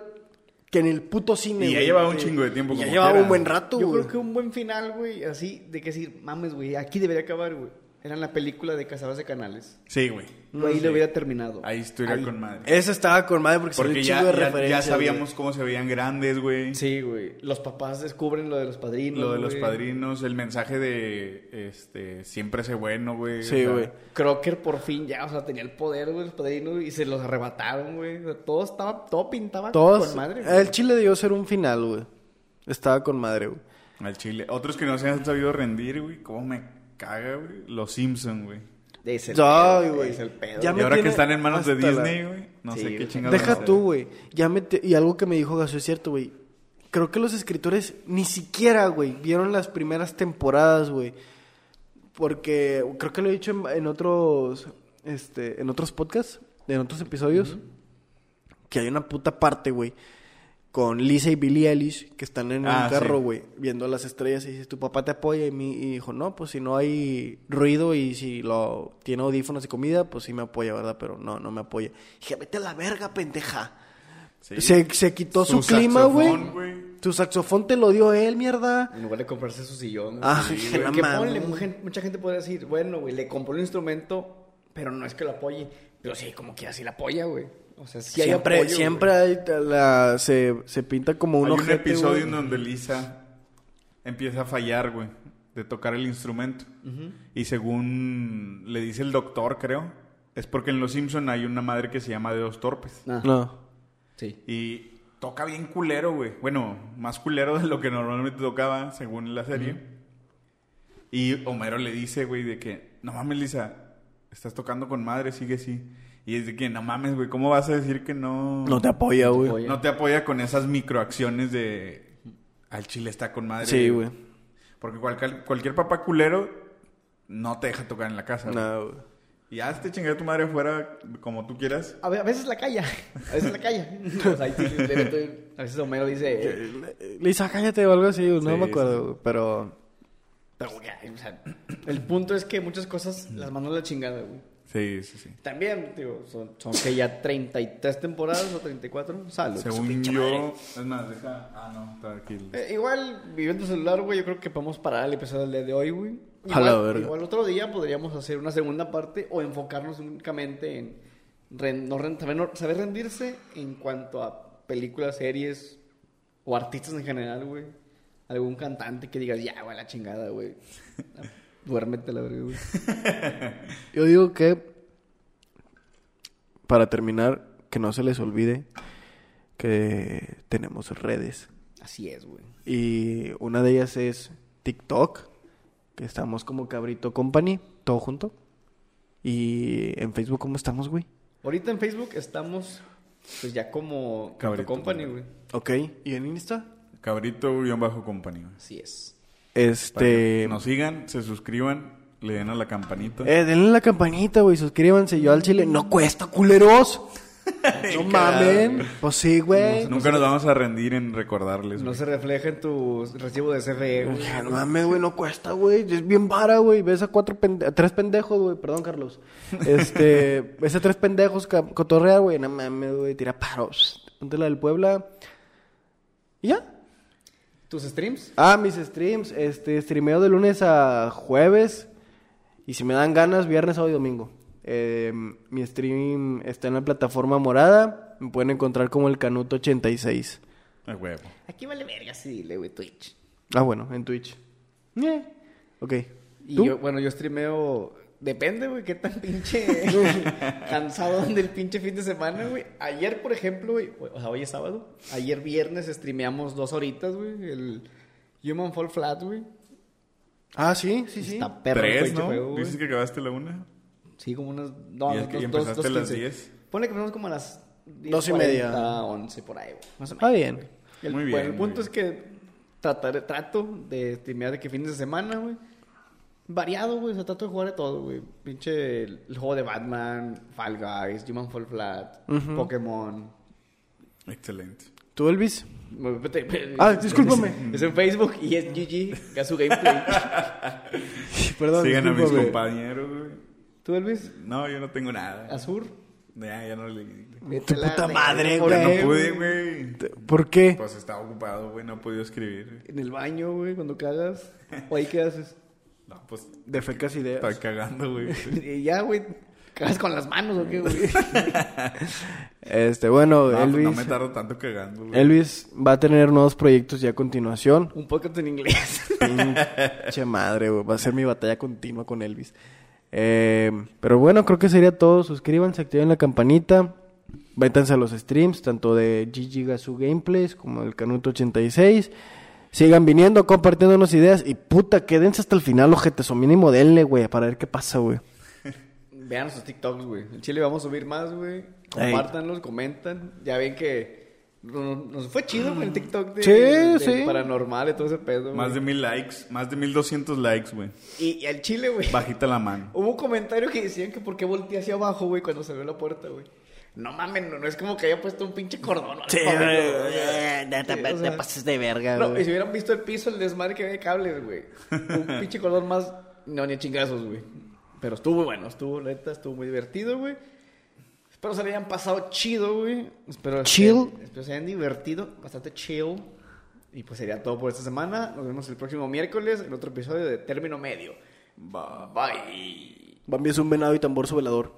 Speaker 3: que en el puto cine,
Speaker 1: Y ya
Speaker 3: güey,
Speaker 1: llevaba un
Speaker 3: que-
Speaker 1: chingo de tiempo
Speaker 3: y Ya
Speaker 1: como
Speaker 3: llevaba un buen rato,
Speaker 2: Yo
Speaker 3: güey.
Speaker 2: creo que un buen final, güey, así, de que decir, mames, güey, aquí debería acabar, güey. Era en la película de Cazadores de Canales.
Speaker 1: Sí, güey.
Speaker 2: Ahí lo hubiera terminado.
Speaker 1: Ahí estuviera
Speaker 2: Ahí.
Speaker 1: con madre.
Speaker 3: Esa estaba con madre porque,
Speaker 1: Porque ya,
Speaker 3: de
Speaker 1: ya- ya sabíamos cómo se veían grandes, güey.
Speaker 2: Sí, güey. Los papás descubren lo de los padrinos.
Speaker 1: Lo de los padrinos, el mensaje de este siempre sé bueno, güey.
Speaker 3: Sí,
Speaker 1: O sea,
Speaker 3: güey.
Speaker 2: Crocker por fin ya, o sea, tenía el poder, güey, los padrinos, y se los arrebataron, güey. O sea, todo estaba, todo pintaba
Speaker 3: Todos.
Speaker 2: con madre. güey.
Speaker 3: el chile debió ser un final, güey. Estaba con madre, güey.
Speaker 1: Al Chile. Otros que no se han sabido rendir, güey. ¿Cómo me caga, güey. Los Simpson, güey.
Speaker 2: Es el
Speaker 3: Ay,
Speaker 2: pedo,
Speaker 3: güey.
Speaker 2: Es el pedo.
Speaker 3: Ya
Speaker 1: Y ahora que están en manos de
Speaker 3: la-
Speaker 1: Disney, güey. No
Speaker 2: Sí,
Speaker 1: sé qué chingados.
Speaker 3: Deja tú, güey. Ya me te- Y algo que me dijo Gaso es cierto, güey. Creo que los escritores ni siquiera, güey, vieron las primeras temporadas, güey. Porque creo que lo he dicho en, en otros, este, en otros podcasts, en otros episodios, que hay una puta parte, güey, con Lisa y Billie Eilish que están en
Speaker 1: Ah,
Speaker 3: un carro,
Speaker 1: sí.
Speaker 3: güey, viendo las estrellas y dice, tu papá te apoya y, mi, y dijo, no, pues si no hay ruido y si lo tiene audífonos y comida, pues sí me apoya, ¿verdad? Pero no, no me apoya. Dije, vete a la verga, pendeja.
Speaker 1: Sí.
Speaker 3: Se, se quitó su,
Speaker 1: Su
Speaker 3: clima, güey. Tu saxofón te lo dio él, mierda.
Speaker 2: En lugar de comprarse su sillón.
Speaker 3: Ah,
Speaker 2: güey.
Speaker 3: que
Speaker 2: ponle, mucha, gente puede decir, bueno, güey, le compró un instrumento, pero no es que lo apoye. Pero sí, como que así la apoya, güey. O sea, sí hay
Speaker 3: siempre
Speaker 2: apoyo,
Speaker 3: siempre hay la, se, se pinta como un
Speaker 1: Hay un episodio
Speaker 3: güey.
Speaker 1: en donde Lisa empieza a fallar, güey, de tocar el instrumento. Y según le dice el doctor, creo, es porque en Los Simpson hay una madre que se llama Dedos Torpes.
Speaker 2: Ah,
Speaker 3: No.
Speaker 2: Sí.
Speaker 1: Y toca bien culero, güey. Bueno, más culero de lo que normalmente tocaba, según la serie. Y Homero le dice, güey, de que, no mames, Lisa, estás tocando con madre, sigue así. Y es de que, no mames, güey, ¿cómo vas a decir que no...
Speaker 3: No te apoya, güey.
Speaker 1: No te apoya con esas microacciones de... Al chile está con madre.
Speaker 3: Sí, güey.
Speaker 1: Porque cualquier, cualquier papá culero no te deja tocar en la casa. güey.
Speaker 3: No, güey.
Speaker 1: Y ya te chingue a tu madre afuera como tú quieras.
Speaker 2: A, ve- a veces la calla. A veces la calla. [LAUGHS] O sea, ahí sí, le meto- a veces Homero dice... eh,
Speaker 3: Lisa, cállate o algo así, no
Speaker 1: Sí,
Speaker 3: me
Speaker 1: sí.
Speaker 3: acuerdo, güey, pero...
Speaker 2: pero, güey, o sea, el punto es que muchas cosas las mandó a la chingada, güey.
Speaker 1: Sí, sí, sí.
Speaker 2: También, digo, son, son que ya 33 temporadas o 34. Salud.
Speaker 1: Según yo...
Speaker 2: madre.
Speaker 1: Es más, deja... Ah, no, el-
Speaker 2: Eh, igual, viviendo celular, güey, yo creo que podemos parar el episodio del día de hoy, güey.
Speaker 3: A la
Speaker 2: Igual,
Speaker 3: verga.
Speaker 2: igual otro día podríamos hacer una segunda parte o enfocarnos únicamente en ren- no ren- saber, no- saber rendirse en cuanto a películas, series o artistas en general, güey. Algún cantante que digas, ya, güey, la chingada, güey. [LAUGHS] Duérmete la verga, güey. [LAUGHS]
Speaker 3: Yo digo que, para terminar, que no se les olvide que tenemos redes.
Speaker 2: Así es, güey.
Speaker 3: Y una de ellas es TikTok, que estamos como Cabrito Company, todo junto. Y en Facebook, ¿cómo estamos, güey?
Speaker 2: Ahorita en Facebook estamos, pues ya como
Speaker 1: Cabrito.
Speaker 2: Company, güey.
Speaker 3: Ok. ¿Y en Insta?
Speaker 1: Cabrito-company. güey.
Speaker 2: Así es.
Speaker 3: Este...
Speaker 1: que nos sigan, se suscriban, le den a la campanita.
Speaker 3: Eh, denle la campanita, güey, suscríbanse. Yo al chile, no cuesta, culeros. [LAUGHS] no mamen. Pues sí, güey.
Speaker 1: Nunca nos vamos a rendir en recordarles.
Speaker 2: No
Speaker 1: güey.
Speaker 2: se refleja en tu recibo de CFE, güey.
Speaker 3: No mames, güey, no cuesta, güey. Es bien vara, güey. Ves a cuatro pende- a tres pendejos, güey. Perdón, Carlos. [LAUGHS] Este, ves a tres pendejos ca- cotorrear, güey. No mames, güey. Tira paros. Ponte la del Puebla. ¿Y ya?
Speaker 2: ¿Tus streams?
Speaker 3: Ah, mis streams. Este, streameo de lunes a jueves. Y si me dan ganas, viernes, sábado y domingo. Eh, mi stream está en la plataforma morada. Me pueden encontrar como el Canuto86.
Speaker 1: A huevo.
Speaker 2: Aquí vale verga, sí, dile, güey, Twitch.
Speaker 3: Ah, bueno, en Twitch. Eh, Ok.
Speaker 2: Y
Speaker 3: ¿Tú?
Speaker 2: yo, bueno, yo streameo... Depende, güey, qué tan pinche [LAUGHS] cansado del pinche fin de semana, güey. Ayer, por ejemplo, güey, o sea, hoy es sábado. Ayer viernes streameamos dos horitas, güey. El Human Fall Flat, güey.
Speaker 3: Ah, sí, sí, sí.
Speaker 2: Está perro
Speaker 1: Tres, ¿no?
Speaker 2: juego.
Speaker 1: Dices que acabaste la una.
Speaker 2: Sí, como unas... No,
Speaker 1: Y
Speaker 2: no,
Speaker 1: es que
Speaker 2: dos-
Speaker 1: empezaste
Speaker 2: dos-
Speaker 1: a las
Speaker 2: 15.
Speaker 1: 10.
Speaker 2: Ponle que empezamos como a las...
Speaker 3: Dos y media.
Speaker 2: 10:40, 11 por ahí, güey. Más o menos.
Speaker 3: Ah, bien.
Speaker 2: El,
Speaker 1: Muy bien,
Speaker 2: bueno, el punto
Speaker 1: bien.
Speaker 2: es que tratar, trato de streamear de que fines de semana, güey. Variado, güey. O sea, trato de jugar de todo, güey. Pinche el, el juego de Batman, Fall Guys, Human Fall Flat, Pokémon.
Speaker 1: Excelente.
Speaker 3: ¿Tú, Elvis? Ah, discúlpame. [LAUGHS]
Speaker 2: Es en Facebook y es GG, Gasu Gameplay. [LAUGHS]
Speaker 3: Perdón,
Speaker 1: Sigan a mis compañeros, güey.
Speaker 2: ¿Tú, Elvis?
Speaker 1: No, yo no tengo nada.
Speaker 2: ¿Azur?
Speaker 1: Ya, ya no le...
Speaker 2: La
Speaker 3: puta madre,
Speaker 2: ¿por
Speaker 3: güey.
Speaker 1: No pude, güey.
Speaker 3: ¿Por qué?
Speaker 1: Pues estaba ocupado, güey. No he podido escribir.
Speaker 2: En el baño, güey, cuando cagas. ¿O ahí qué haces?
Speaker 1: No, pues...
Speaker 3: De fecas ideas.
Speaker 1: Estoy cagando, güey. [LAUGHS]
Speaker 2: Y ya, güey. ¿Cagas con las manos o qué, güey? [LAUGHS]
Speaker 3: Este, bueno,
Speaker 1: No, pues
Speaker 3: Elvis.
Speaker 1: no me tardo tanto cagando, güey.
Speaker 3: Elvis va a tener nuevos proyectos ya a continuación.
Speaker 2: Un podcast en inglés.
Speaker 3: Pinche madre, güey. Va a ser mi batalla continua con Elvis. Eh, pero bueno, creo que sería todo. Suscríbanse, activen la campanita. Vétanse a los streams, tanto de GG Gasu Gameplays como del Canuto 86. Sigan viniendo, compartiéndonos ideas. Y puta, quédense hasta el final, ojetes. O mínimo denle, güey, para ver qué pasa, güey. [LAUGHS]
Speaker 2: Vean nuestros TikToks, güey. En Chile vamos a subir más, güey. Compártanlos, comentan. Ya ven que nos, fue chido, güey, el TikTok de,
Speaker 3: Sí,
Speaker 2: de
Speaker 3: sí.
Speaker 2: paranormal y todo ese pedo.
Speaker 1: Más de mil likes, más de mil doscientos likes, güey.
Speaker 2: Y, y al Chile, güey.
Speaker 1: Bajita la mano. [LAUGHS]
Speaker 2: Hubo un comentario que decían que por qué volteé hacia abajo, güey, cuando se abrió la puerta, güey. No mames, no, no es como que haya puesto un pinche cordón.
Speaker 3: Sí,
Speaker 2: güey,
Speaker 3: güey,
Speaker 2: o sea,
Speaker 3: te,
Speaker 2: sí,
Speaker 3: te-
Speaker 2: o sea,
Speaker 3: te pases de verga,
Speaker 2: No, y
Speaker 3: güey.
Speaker 2: si hubieran visto el piso, el desmadre que había de cables, güey. Un [LAUGHS] pinche cordón más. No, ni chingazos, güey. Pero estuvo muy bueno, estuvo, neta, estuvo muy divertido, güey. Espero se le hayan pasado chido, güey. Espero
Speaker 3: Chill.
Speaker 2: Se, espero se hayan divertido, bastante chill. Y pues sería todo por esta semana. Nos vemos el próximo miércoles en otro episodio de Término Medio. Bye.
Speaker 3: Bambi es un venado y tambor su velador.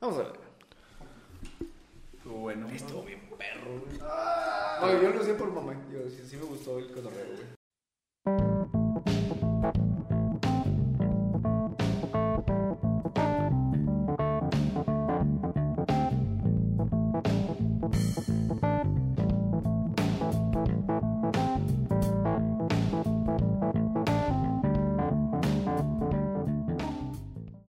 Speaker 2: Vamos a ver.
Speaker 1: Estuvo bueno.
Speaker 2: Estuvo bien perro, güey. No, yo no sé por mamá. Yo sí, sí me gustó el cotorreo, güey.